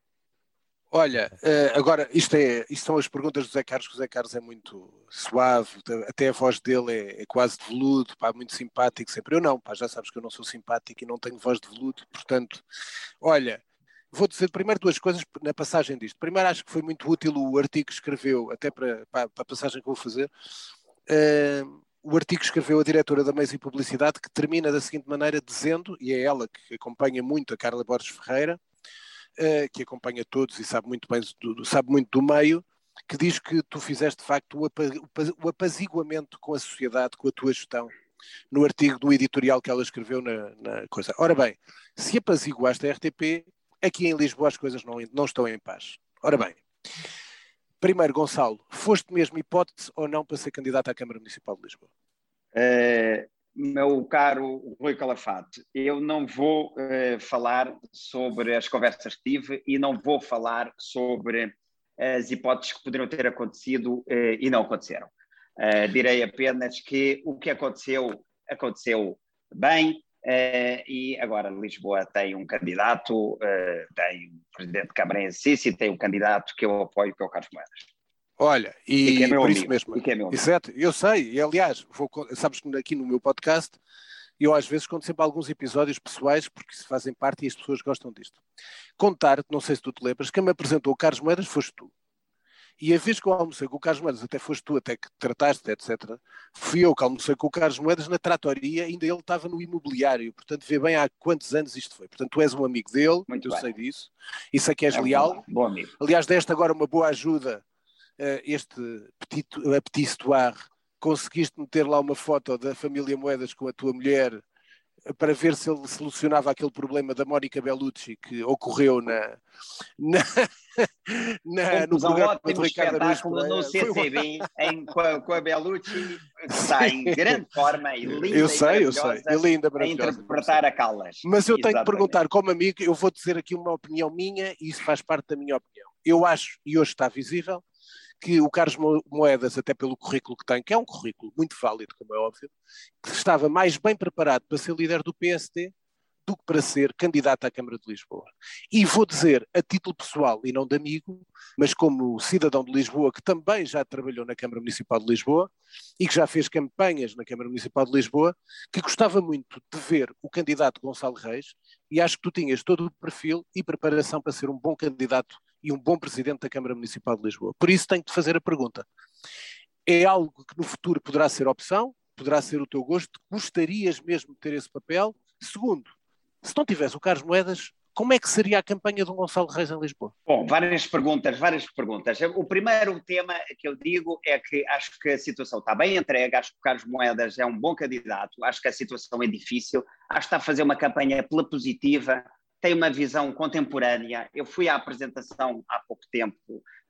Olha, eh, agora, isto, é, isto são as perguntas do Zé Carlos, que o Zé Carlos é muito suave, até a voz dele é, é, quase de veludo, pá, muito simpático sempre. Eu não, pá, já sabes que eu não sou simpático e não tenho voz de veludo, portanto, olha, vou dizer primeiro duas coisas na passagem disto. Primeiro, acho que foi muito útil o artigo que escreveu, até para, para, a passagem que vou fazer. Uh, o artigo que escreveu a diretora da Meios e Publicidade, que termina da seguinte maneira, dizendo, e é ela que acompanha muito a Carla Borges Ferreira, uh, que acompanha todos e sabe muito bem, do, sabe muito do meio, que diz que tu fizeste de facto o apaziguamento com a sociedade, com a tua gestão, no artigo do editorial que ela escreveu na, na coisa. Ora bem, se apaziguaste a RTP, aqui em Lisboa as coisas não, não estão em paz. Ora bem, primeiro, Gonçalo, foste mesmo hipótese ou não para ser candidato à Câmara Municipal de Lisboa? Uh, meu caro Rui Calafate, eu não vou uh, falar sobre as conversas que tive e não vou falar sobre as hipóteses que poderiam ter acontecido uh, e não aconteceram. Direi apenas que o que aconteceu, aconteceu bem e agora Lisboa tem um candidato, tem o presidente de Câmara em Sissi, tem um candidato que eu apoio, que é o Carlos Moedas. Olha, e, e é por amigo, isso mesmo. É Exato, eu sei, e aliás, vou, sabes que aqui no meu podcast eu às vezes conto sempre alguns episódios pessoais porque se fazem parte e as pessoas gostam disto. Contar-te, não sei se tu te lembras, quem me apresentou o Carlos Moedas foste tu. E a vez que eu almocei com o Carlos Moedas, até foste tu, até que trataste, etc., fui eu que almocei com o Carlos Moedas na tratoria, ainda ele estava no imobiliário, portanto vê bem há quantos anos isto foi. Portanto, tu és um amigo dele, Muito eu bem. sei disso, isso aqui és é leal. Bom, bom amigo. Aliás, deste agora uma boa ajuda uh, este petit, petit histoire, conseguiste meter lá uma foto da família Moedas com a tua mulher para ver se ele solucionava aquele problema da Mónica Bellucci que ocorreu na, na, na no programa um ótimo espetáculo no CCB em, com, a, com a Bellucci que está em grande forma e linda eu sei, eu sei, e linda, a interpretar a Callas. Mas eu tenho que perguntar como amigo, eu vou dizer aqui uma opinião minha e isso faz parte da minha opinião. Eu acho, e hoje está visível, que o Carlos Moedas, até pelo currículo que tem, que é um currículo muito válido, como é óbvio, que estava mais bem preparado para ser líder do PSD do que para ser candidato à Câmara de Lisboa. E vou dizer, a título pessoal e não de amigo, mas como cidadão de Lisboa, que também já trabalhou na Câmara Municipal de Lisboa e que já fez campanhas na Câmara Municipal de Lisboa, que gostava muito de ver o candidato Gonçalo Reis e acho que tu tinhas todo o perfil e preparação para ser um bom candidato e um bom presidente da Câmara Municipal de Lisboa. Por isso tenho de fazer a pergunta. É algo que no futuro poderá ser opção, poderá ser o teu gosto, gostarias mesmo de ter esse papel? Segundo, se não tivesse o Carlos Moedas, como é que seria a campanha do Gonçalo Reis em Lisboa? Bom, várias perguntas, várias perguntas. O primeiro tema que eu digo é que acho que a situação está bem entregue, acho que o Carlos Moedas é um bom candidato, acho que a situação é difícil, acho que está a fazer uma campanha pela positiva, tem uma visão contemporânea. Eu fui à apresentação há pouco tempo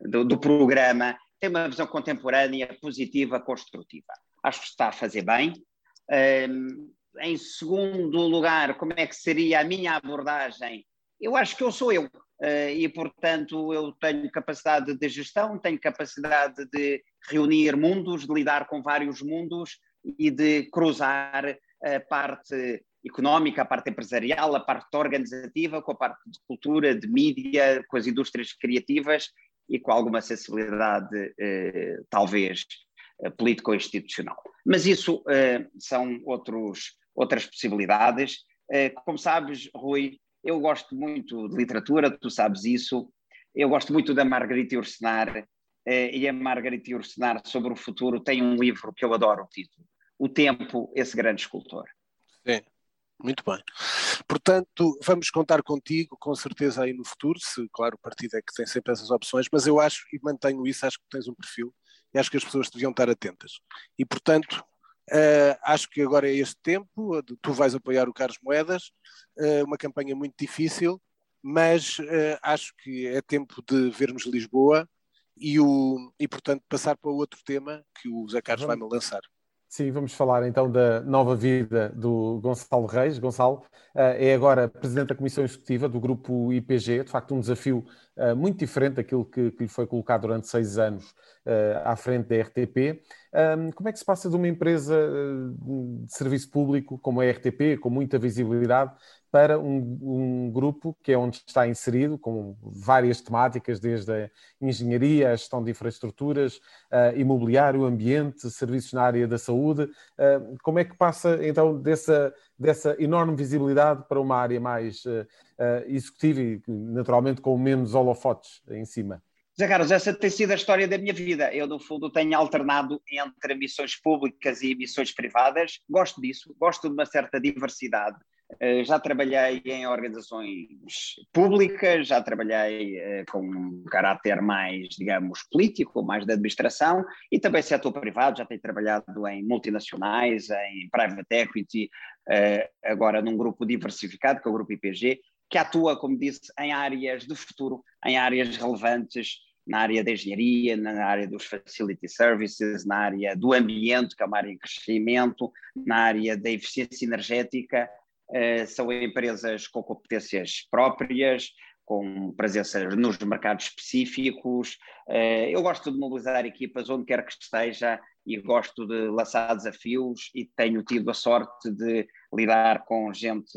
do, do programa, tem uma visão contemporânea, positiva, construtiva. Acho que está a fazer bem. Um, em segundo lugar, como é que seria a minha abordagem? Eu acho que eu sou eu. Uh, e, portanto, eu tenho capacidade de gestão, tenho capacidade de reunir mundos, de lidar com vários mundos e de cruzar a parte económica, a parte empresarial, a parte organizativa, com a parte de cultura, de mídia, com as indústrias criativas e com alguma sensibilidade, eh, talvez, eh, político-institucional. Mas isso eh, são outros, outras possibilidades. Eh, como sabes, Rui, eu gosto muito de literatura, tu sabes isso. Eu gosto muito da Margarita Ursenar, eh, e a Margarita Ursenar, sobre o futuro, tem um livro que eu adoro o título, O Tempo, esse grande escultor. Sim. Muito bem. Portanto, vamos contar contigo, com certeza, aí no futuro, se, claro, o partido é que tem sempre essas opções, mas eu acho, e mantenho isso, acho que tens um perfil, e acho que as pessoas deviam estar atentas. E, portanto, uh, acho que agora é este tempo, tu vais apoiar o Carlos Moedas, uh, uma campanha muito difícil, mas uh, acho que é tempo de vermos Lisboa e, o, e, portanto, passar para outro tema que o Zé Carlos vai-me lançar. Sim, vamos falar então da nova vida do Gonçalo Reis. Gonçalo uh, é agora presidente da Comissão Executiva do grupo IPG, de facto um desafio uh, muito diferente daquilo que, que, lhe foi colocado durante seis anos uh, à frente da RTP. Como é que se passa de uma empresa de serviço público como a RTP, com muita visibilidade, para um, um, grupo que é onde está inserido, com várias temáticas, desde a engenharia, a gestão de infraestruturas, uh, imobiliário, ambiente, serviços na área da saúde. Uh, como é que passa então dessa, dessa enorme visibilidade para uma área mais uh, executiva e naturalmente com menos holofotes em cima? Zé Carlos, essa tem sido a história da minha vida. Eu, no fundo, tenho alternado entre missões públicas e missões privadas. Gosto disso, gosto de uma certa diversidade. Eh, já trabalhei em organizações públicas, já trabalhei eh, com um caráter mais, digamos, político, mais de administração, e também setor privado, já tenho trabalhado em multinacionais, em private equity, eh, agora num grupo diversificado, que é o Grupo IPG, que atua, como disse, em áreas do futuro, em áreas relevantes, na área da engenharia, na área dos facility services, na área do ambiente, que é uma área em crescimento, na área da eficiência energética, são empresas com competências próprias, com presença nos mercados específicos. Eh, eu gosto de mobilizar equipas onde quer que esteja e gosto de lançar desafios e tenho tido a sorte de lidar com gente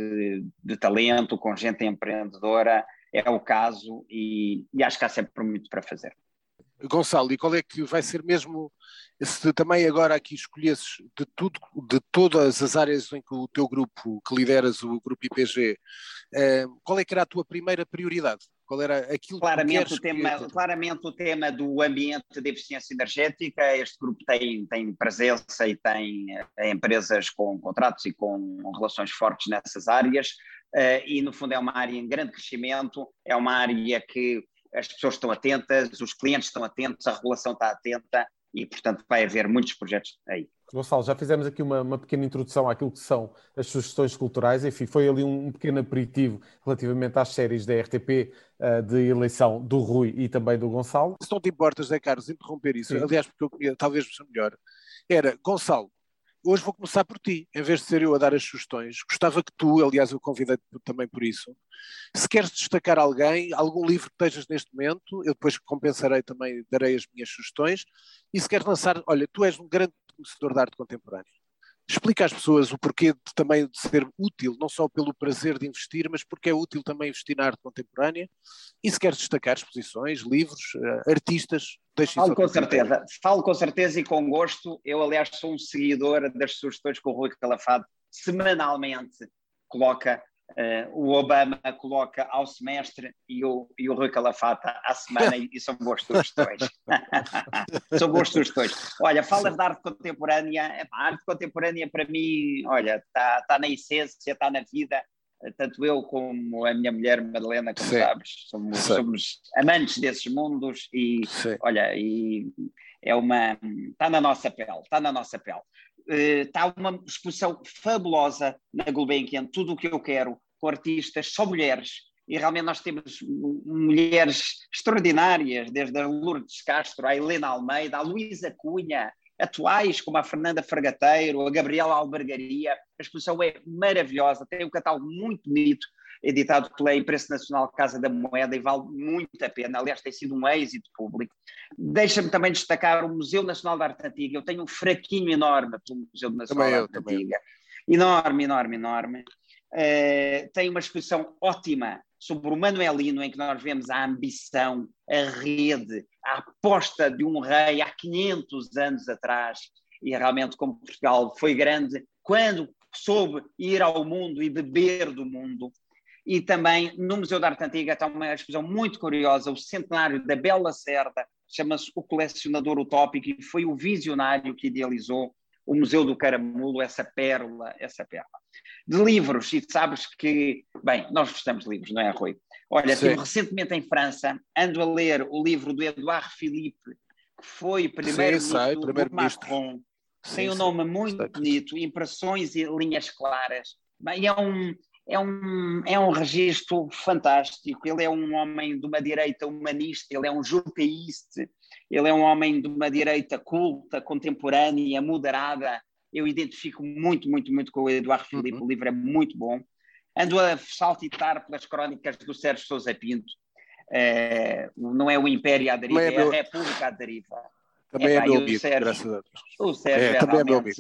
de talento, com gente empreendedora. É o caso e, e acho que há sempre muito para fazer. Gonçalo, e qual é que vai ser mesmo, se também agora aqui escolhesses de tudo, de todas as áreas em que o teu grupo, que lideras o grupo IPG, eh, qual é que era a tua primeira prioridade? Qual era aquilo claramente que o tema, que... Claramente o tema do ambiente de eficiência energética, este grupo tem, tem presença e tem eh, empresas com contratos e com relações fortes nessas áreas, uh, e no fundo é uma área em grande crescimento, é uma área que as pessoas estão atentas, os clientes estão atentos, a regulação está atenta e, portanto, vai haver muitos projetos aí. Gonçalo, já fizemos aqui uma, uma, pequena introdução àquilo que são as sugestões culturais, enfim, foi ali um, um pequeno aperitivo relativamente às séries da RTP uh, eh, de eleição do Rui e também do Gonçalo. Se não te importas, Zé Carlos, interromper isso, Sim. aliás, porque eu queria, talvez seja melhor, era, Gonçalo, hoje vou começar por ti, em vez de ser eu a dar as sugestões. Gostava que tu, aliás, eu convidei-te também por isso, se queres destacar alguém, algum livro que estejas neste momento, eu depois compensarei também, darei as minhas sugestões. E se queres lançar, olha, tu és um grande conhecedor da arte contemporânea explica às pessoas o porquê de, também de ser útil, não só pelo prazer de investir, mas porque é útil também investir na arte contemporânea. E se queres destacar exposições, livros, uh, artistas, deixe Falo com certeza, falo com certeza e com gosto. Eu, aliás, sou um seguidor das sugestões que o Rui Calafado semanalmente coloca Uh, o Obama coloca ao semestre e o, e o Rui Calafata à semana e, e são boas sugestões. são boas sugestões. Olha, falas da arte contemporânea, a arte contemporânea para mim, olha, está tá na essência, está na vida. tanto eu como a minha mulher Madalena, como Sim. sabes, somos, somos, amantes desses mundos e Sim. olha, e é uma está na nossa pele, está na nossa pele. Uh, está uma exposição fabulosa na Gulbenkian, tudo o que eu quero, com artistas, só mulheres, e realmente nós temos mulheres extraordinárias, desde a Lourdes Castro, a Helena Almeida, a Luísa Cunha, atuais como a Fernanda Fragateiro, a Gabriela Albergaria. A exposição é maravilhosa, tem um catálogo muito bonito, editado pela Imprensa Nacional Casa da Moeda e vale muito a pena. Aliás, tem sido um êxito público. Deixa-me também destacar o Museu Nacional da Arte Antiga. Eu tenho um fraquinho enorme pelo Museu Nacional também da Arte Antiga. Enorme, enorme, enorme. Uh, tem uma exposição ótima sobre o Manuelino, em que nós vemos a ambição, a rede, a aposta de um rei há 500 anos atrás, e realmente como Portugal foi grande quando soube ir ao mundo e beber do mundo. E também no Museu da Arte Antiga está uma exposição muito curiosa, o centenário da Bela Cerda, chama-se O Colecionador Utópico, e foi o visionário que idealizou o Museu do Caramulo, essa pérola, essa pérola. De livros, e sabes que, bem, nós gostamos de livros, não é, Rui? Olha, estive recentemente em França, ando a ler o livro do Edouard Philippe, que foi primeiro-ministro primeiro Macron, tem um nome muito bonito, impressões e linhas claras. Bem, é um, é um, é um registro fantástico. Ele é um homem de uma direita humanista, ele é um jupeíste, ele é um homem de uma direita culta, contemporânea, moderada. Eu identifico muito, muito, muito com o Eduardo uhum. Filipe. O livro é muito bom. Ando a saltitar pelas crónicas do Sérgio Sousa Pinto. É, não é o Império à deriva, é, é, a República à deriva. Também é, é meu amigo, Sérgio, graças a Deus. O Sérgio é, é também é meu amigo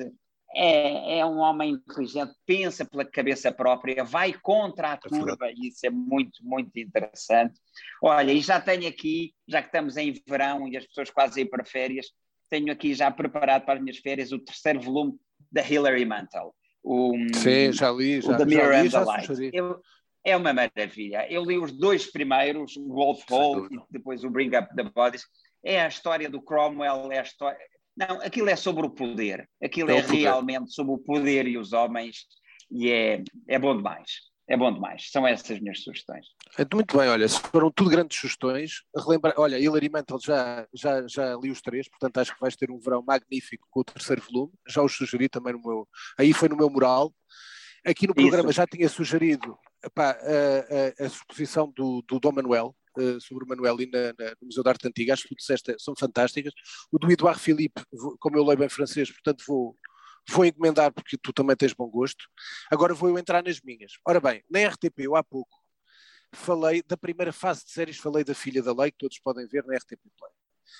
é, é um homem inteligente, pensa pela cabeça própria, vai contra a turba, e isso é muito, muito interessante. Olha, e já tenho aqui, já que estamos em verão e as pessoas quase ir para férias, tenho aqui já preparado para as minhas férias o terceiro volume da Hilary Mantel. O, Sim, já li, já, o The Mirror já li, and the Light. Eu, é uma maravilha. Eu li os dois primeiros, o Wolf Hall e depois o Bring Up the Bodies. É a história do Cromwell, é a história não, aquilo é sobre o poder. Aquilo é, é realmente sobre o poder e os homens e é, é bom demais. É bom demais. São essas as minhas sugestões. Muito bem, olha, foram tudo grandes sugestões. Relembra, olha, Hilary Mantel já, já, já li os três, portanto acho que vais ter um verão magnífico com o terceiro volume. Já os sugeri também no meu. Aí foi no meu mural. Aqui no programa Isso. já tinha sugerido epá, a, a, a, exposição do, do Dom Manuel, uh, sobre o Manuel na, na, no Museu da Arte Antiga, acho que tu disseste, são fantásticas. O do Eduardo Filipe, como eu leio bem francês, portanto vou, vou encomendar porque tu também tens bom gosto. Agora vou eu entrar nas minhas. Ora bem, na RTP eu há pouco falei da primeira fase de séries, falei da Filha da Lei, que todos podem ver na RTP Play.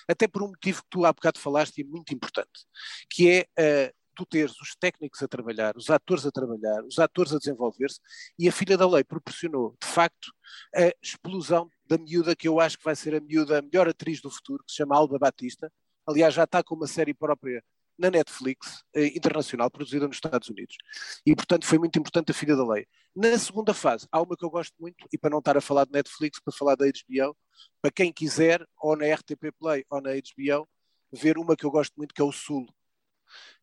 Até por um motivo que tu há bocado falaste e é muito importante, que é uh, tu teres os técnicos a trabalhar, os atores a trabalhar, os atores a desenvolver-se, e a Filha da Lei proporcionou, de facto, a explosão da miúda que eu acho que vai ser a miúda, a melhor atriz do futuro, que se chama Alba Batista. Aliás, já está com uma série própria na Netflix, eh, internacional, produzida nos Estados Unidos. E, portanto, foi muito importante a Filha da Lei. Na segunda fase, há uma que eu gosto muito, e para não estar a falar de Netflix, para falar da HBO, para quem quiser, ou na RTP Play ou na HBO, ver uma que eu gosto muito, que é o Sul,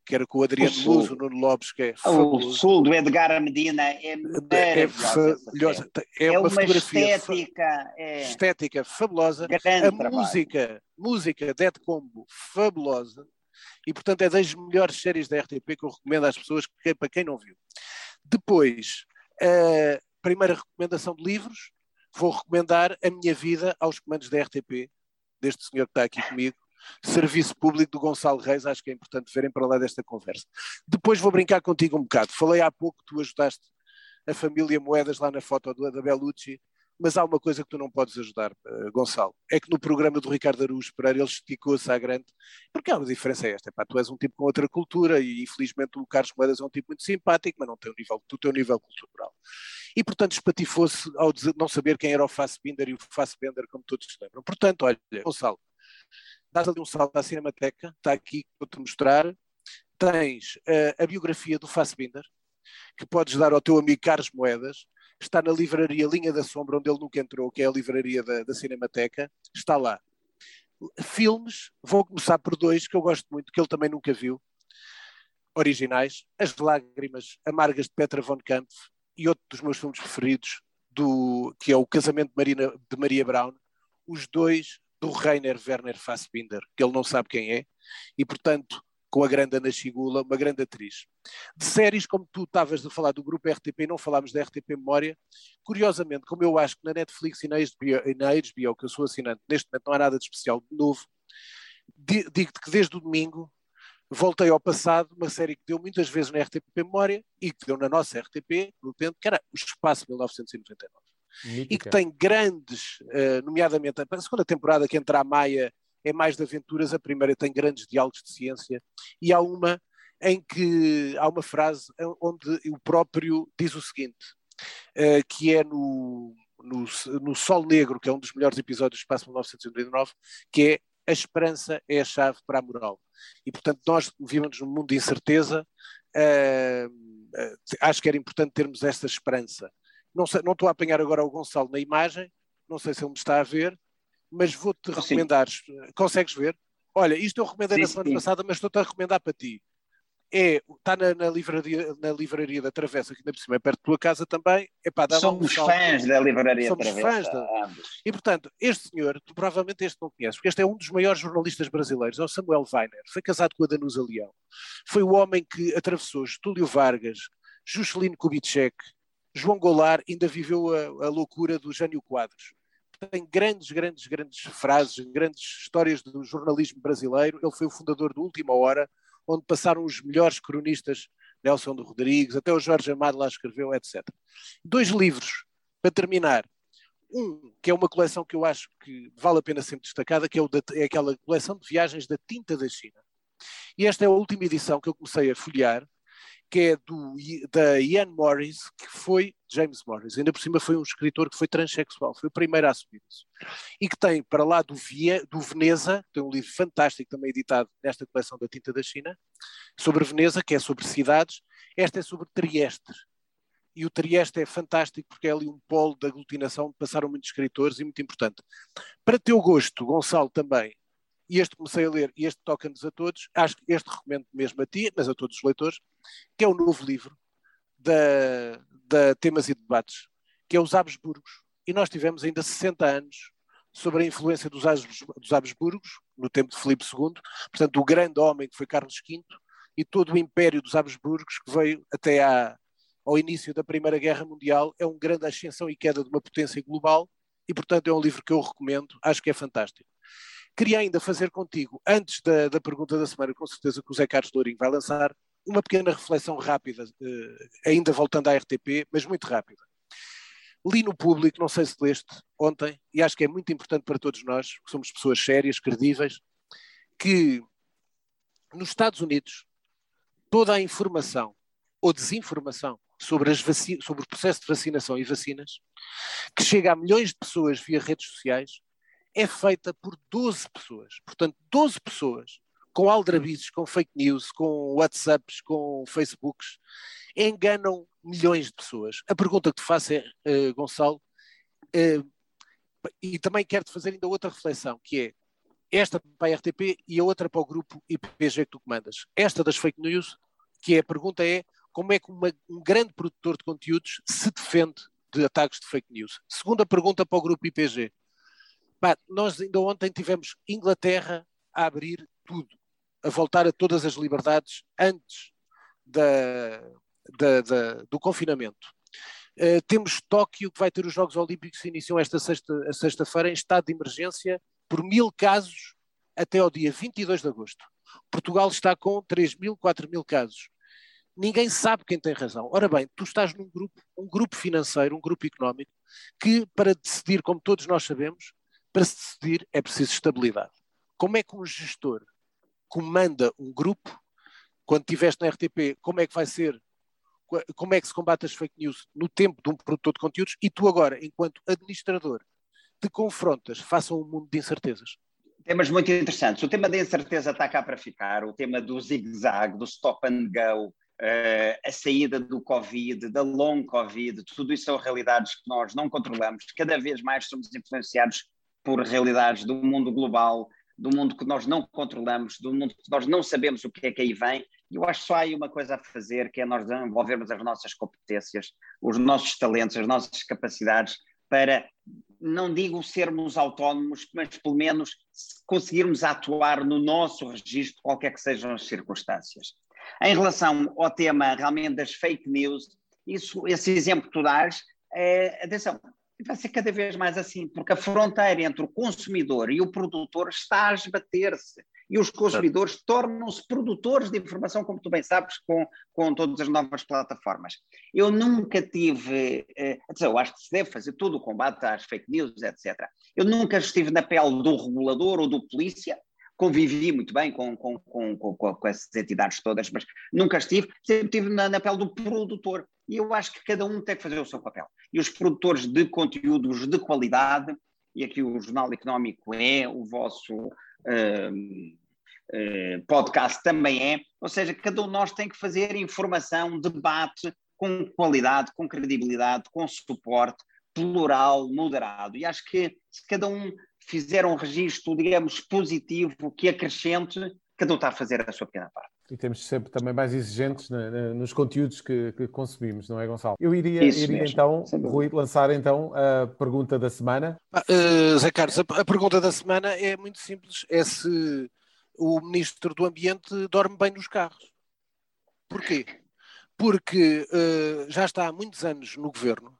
que era com o Adriano o Luz, o Nuno Lopes, que é. O Sul do Edgar Medina é, é, é maravilhosa. É, é, uma, uma estética, é... estética fabulosa. Grande a trabalho. música, música Dead Combo, fabulosa. E, portanto, é das melhores séries da RTP que eu recomendo às pessoas, que, para quem não viu. Depois, a primeira recomendação de livros, vou recomendar A Minha Vida aos comandos da RTP, deste senhor que está aqui comigo, serviço público do Gonçalo Reis, acho que é importante verem para lá desta conversa. Depois vou brincar contigo um bocado. Falei há pouco que tu ajudaste a família Moedas lá na foto da Bellucci, mas há uma coisa que tu não podes ajudar, uh, Gonçalo, é que no programa do Ricardo Araújo Pereira ele esticou-se à grande, porque a diferença é esta, tu és um tipo com outra cultura e infelizmente o Carlos Moedas é um tipo muito simpático, mas não tem o nível, tu tens o nível cultural. E portanto espatifou-se ao dizer, não saber quem era o Fassbinder e o Fassbender, como todos se lembram. Portanto, olha, Gonçalo, dás ali um salto à Cinemateca, está aqui para te mostrar. Tens uh, a biografia do Fassbinder, que podes dar ao teu amigo Carlos Moedas. Está na livraria Linha da Sombra, onde ele nunca entrou, que é a livraria da, da Cinemateca. Está lá. Filmes, vou começar por dois que eu gosto muito, que ele também nunca viu. Originais. As Lágrimas Amargas de Petra von Kampf e outro dos meus filmes preferidos, do, que é o Casamento de, Marina, de Maria Brown, os dois do Rainer Werner Fassbinder, que ele não sabe quem é, e portanto com a grande Ana Chigula, uma grande atriz. De séries, como tu estavas a falar do grupo RTP não falámos da RTP Memória, curiosamente, como eu acho que na Netflix e na HBO, e na HBO que eu sou assinante, neste momento não há nada de especial de novo, digo-te que desde o domingo voltei ao passado, uma série que deu muitas vezes na RTP Memória e que deu na nossa RTP, no tempo, que era O Espaço 1999. Mítica. E que tem grandes, uh, nomeadamente a segunda temporada que entra a Maia é mais de aventuras, a primeira tem grandes diálogos de ciência, e há uma em que há uma frase onde o próprio diz o seguinte, uh, que é no, no, no, Sol Negro, que é um dos melhores episódios do Espaço 1999, que é a esperança é a chave para a moral. E, portanto, nós vivemos num mundo de incerteza, uh, acho que era importante termos esta esperança. Não, sei, não estou a apanhar agora o Gonçalo na imagem, não sei se ele me está a ver, mas vou-te recomendar. Consegues ver? Olha, isto eu recomendei sim, na semana sim. passada, mas estou-te a recomendar para ti. É, está na, na, livraria, na livraria da Travessa, que ainda por cima é perto da tua casa também. Epá, Somos um fãs da livraria Somos Travessa. Fãs da... E portanto, este senhor, tu provavelmente este não conheces, porque este é um dos maiores jornalistas brasileiros, é o Samuel Weiner. Foi casado com a Danusa Leão. Foi o homem que atravessou Getúlio Vargas, Juscelino Kubitschek, João Goulart, ainda viveu a, a loucura do Jânio Quadros tem grandes, grandes, grandes frases, grandes histórias do jornalismo brasileiro. Ele foi o fundador do Última Hora, onde passaram os melhores cronistas, Nelson de Rodrigues, até o Jorge Amado lá escreveu, etc. Dois livros, para terminar. Um, que é uma coleção que eu acho que vale a pena ser destacada, que é, da, é aquela coleção de viagens da tinta da China. E esta é a última edição que eu comecei a folhear, que é do, da Ian Morris, que foi James Morris, ainda por cima foi um escritor que foi transexual, foi o primeiro a assumir isso. E que tem, para lá do, Vie, do Veneza, tem um livro fantástico também editado nesta coleção da Tinta da China, sobre Veneza, que é sobre cidades, esta é sobre Trieste. E o Trieste é fantástico porque é ali um polo de aglutinação passaram muitos escritores e muito importante. Para teu gosto, Gonçalo, também, e este comecei a ler e este toca-nos a todos, acho que este recomendo mesmo a ti, mas a todos os leitores, que é o novo livro da, da Temas e Debates, que é os Habsburgos. E nós tivemos ainda 60 anos sobre a influência dos, dos Habsburgos, no tempo de Filipe II, portanto, o grande homem que foi Carlos V, e todo o império dos Habsburgos, que veio até à, ao início da Primeira Guerra Mundial, é um grande ascensão e queda de uma potência global, e, portanto, é um livro que eu recomendo, acho que é fantástico. Queria ainda fazer contigo, antes da, da pergunta da semana, com certeza que o Zé Carlos Lourinho vai lançar, uma pequena reflexão rápida, uh, ainda voltando à RTP, mas muito rápida. Li no público, não sei se leste ontem, e acho que é muito importante para todos nós, que somos pessoas sérias, credíveis, que nos Estados Unidos toda a informação ou desinformação sobre, sobre o processo de vacinação e vacinas, que chega a milhões de pessoas via redes sociais, é feita por 12 pessoas. Portanto, 12 pessoas com aldrabices, com fake news, com WhatsApps, com Facebooks, enganam milhões de pessoas. A pergunta que te faço é, uh, Gonçalo, uh, e também quero-te fazer ainda outra reflexão, que é esta para a RTP e a outra para o grupo IPG que tu comandas. Esta das fake news, que é, a pergunta é como é que uma, um grande produtor de conteúdos se defende de ataques de fake news? Segunda pergunta para o grupo IPG. Nós ainda ontem tivemos Inglaterra a abrir tudo, a voltar a todas as liberdades antes da, da, da, do confinamento. Uh, temos Tóquio, que vai ter os Jogos Olímpicos que iniciam esta sexta-feira sexta em estado de emergência por mil casos até ao dia 22 de agosto. Portugal está com 3 mil, 4 mil casos. Ninguém sabe quem tem razão. Ora bem, tu estás num grupo, um grupo financeiro, um grupo económico, que para decidir, como todos nós sabemos, para se decidir é preciso estabilidade. Como é que um gestor comanda um grupo, quando estiveste na RTP, como é que vai ser, como é que se combate as fake news no tempo de um produtor de conteúdos e tu agora, enquanto administrador, te confrontas face a um mundo de incertezas? Temas muito interessantes. O tema da incerteza está cá para ficar, o tema do zigue-zague, do stop and go, Uh, a saída do Covid, da long Covid, tudo isso são realidades que nós não controlamos. Cada vez mais somos influenciados por realidades do mundo global, do mundo que nós não controlamos, do mundo que nós não sabemos o que é que aí vem, Eu acho só há aí uma coisa a fazer, que é nós desenvolvermos as nossas competências, os nossos talentos, as nossas capacidades para, não digo sermos autónomos, mas pelo menos conseguirmos atuar no nosso registro, qualquer que sejam as circunstâncias. Em relação ao tema realmente das fake news, isso, esse exemplo que tu dás, é, atenção, vai ser cada vez mais assim, porque a fronteira entre o consumidor e o produtor está a esbater-se. E os consumidores tornam-se produtores de informação, como tu bem sabes, com, com todas as novas plataformas. Eu nunca tive. Eh, eu acho que se deve fazer todo o combate às fake news, etc. Eu nunca estive na pele do regulador ou do polícia, convivi muito bem com, com, com, com, com essas entidades todas, mas nunca estive, sempre estive na, na pele do produtor. E eu acho que cada um tem que fazer o seu papel. E os produtores de conteúdos de qualidade, e aqui o Jornal Económico é, o vosso uh, uh, podcast também é, ou seja, cada um de nós tem que fazer informação, debate com qualidade, com credibilidade, com suporte, plural, moderado. E acho que se cada um fizer um registro, digamos, positivo, que acrescente, cada um está a fazer a sua pequena parte. E temos sempre também mais exigentes na, na, nos conteúdos que, que, consumimos, não é, Gonçalo? Eu iria, iria então, Rui, lançar então a pergunta da semana. Ah, uh, Zé Carlos, a, a, pergunta da semana é muito simples: é se o Ministro do Ambiente dorme bem nos carros. Porquê? Porque uh, já está há muitos anos no governo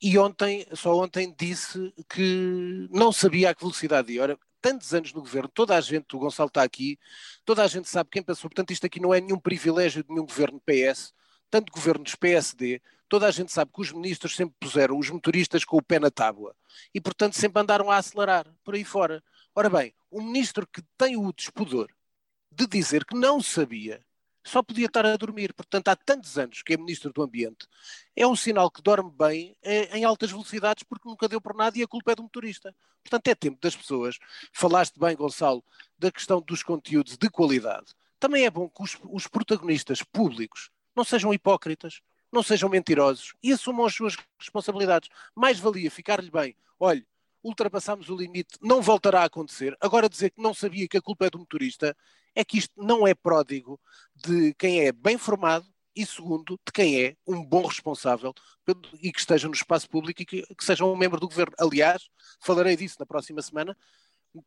e ontem, só ontem, disse que não sabia a que velocidade ia. Ora, tantos anos no governo, toda a gente, o Gonçalo está aqui, toda a gente sabe quem passou, portanto isto aqui não é nenhum privilégio de nenhum governo PS, tanto governos PSD, toda a gente sabe que os ministros sempre puseram os motoristas com o pé na tábua e portanto sempre andaram a acelerar por aí fora. Ora bem, um ministro que tem o despudor de dizer que não sabia só podia estar a dormir. Portanto, há tantos anos que é Ministro do Ambiente, é um sinal que dorme bem é, em altas velocidades porque nunca deu por nada e a culpa é do motorista. Portanto, é tempo das pessoas. Falaste bem, Gonçalo, da questão dos conteúdos de qualidade. Também é bom que os, os protagonistas públicos não sejam hipócritas, não sejam mentirosos e assumam as suas responsabilidades. Mais valia ficar-lhe bem. Olhe, ultrapassámos o limite, não voltará a acontecer. Agora dizer que não sabia que a culpa é do motorista é que isto não é pródigo de quem é bem formado e, segundo, de quem é um bom responsável e que esteja no espaço público e que, que seja um membro do governo. Aliás, falarei disso na próxima semana.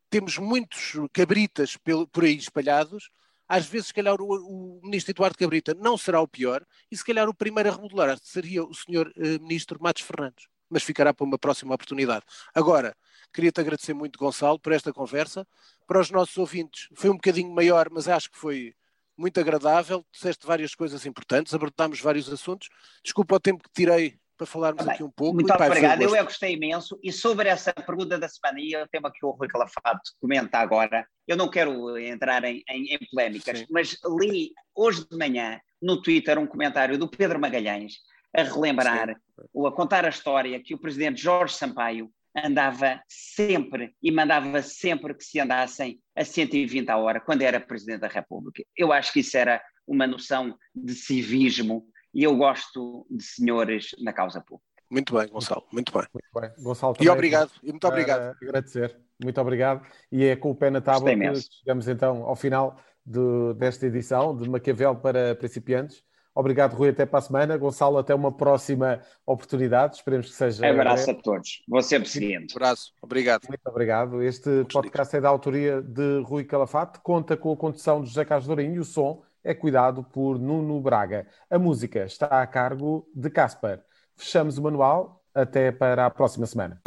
Temos muitos cabritas por aí espalhados. Às vezes, se calhar, o, o ministro Eduardo Cabrita não será o pior e, se calhar, o primeiro a remodelar seria o senhor eh, ministro Matos Fernandes. Mas ficará para uma próxima oportunidade. Agora, Queria-te agradecer muito, Gonçalo, por esta conversa. Para os nossos ouvintes, foi um bocadinho maior, mas acho que foi muito agradável. Disseste várias coisas importantes, abordámos vários assuntos. Desculpa o tempo que tirei para falarmos tá aqui um pouco. Muito obrigado, eu, eu gostei imenso. E sobre essa pergunta da semana, e o tema que o Rui Calafato comenta agora, eu não quero entrar em, em, em polémicas, Sim. mas li hoje de manhã no Twitter um comentário do Pedro Magalhães a relembrar, Sim. ou a contar a história que o presidente Jorge Sampaio andava sempre e mandava sempre que se andassem a 120 a hora quando era Presidente da República. Eu acho que isso era uma noção de civismo e eu gosto de senhores na causa pública. Muito bem, Gonçalo, muito bem. Muito bem. Gonçalo, e obrigado, e muito obrigado. Uh, agradecer, muito obrigado. E é com o pé na tábua que chegamos então ao final de, desta edição de Maquiavel para principiantes. Obrigado, Rui. Até para a semana. Gonçalo, até uma próxima oportunidade. Esperemos que seja. Um abraço a todos. Vou sempre seguindo. Um abraço. Obrigado. Muito obrigado. Este podcast é da autoria de Rui Calafate. Conta com a condução de José Carlos Dourinho e o som é cuidado por Nuno Braga. A música está a cargo de Casper. Fechamos o manual. Até para a próxima semana.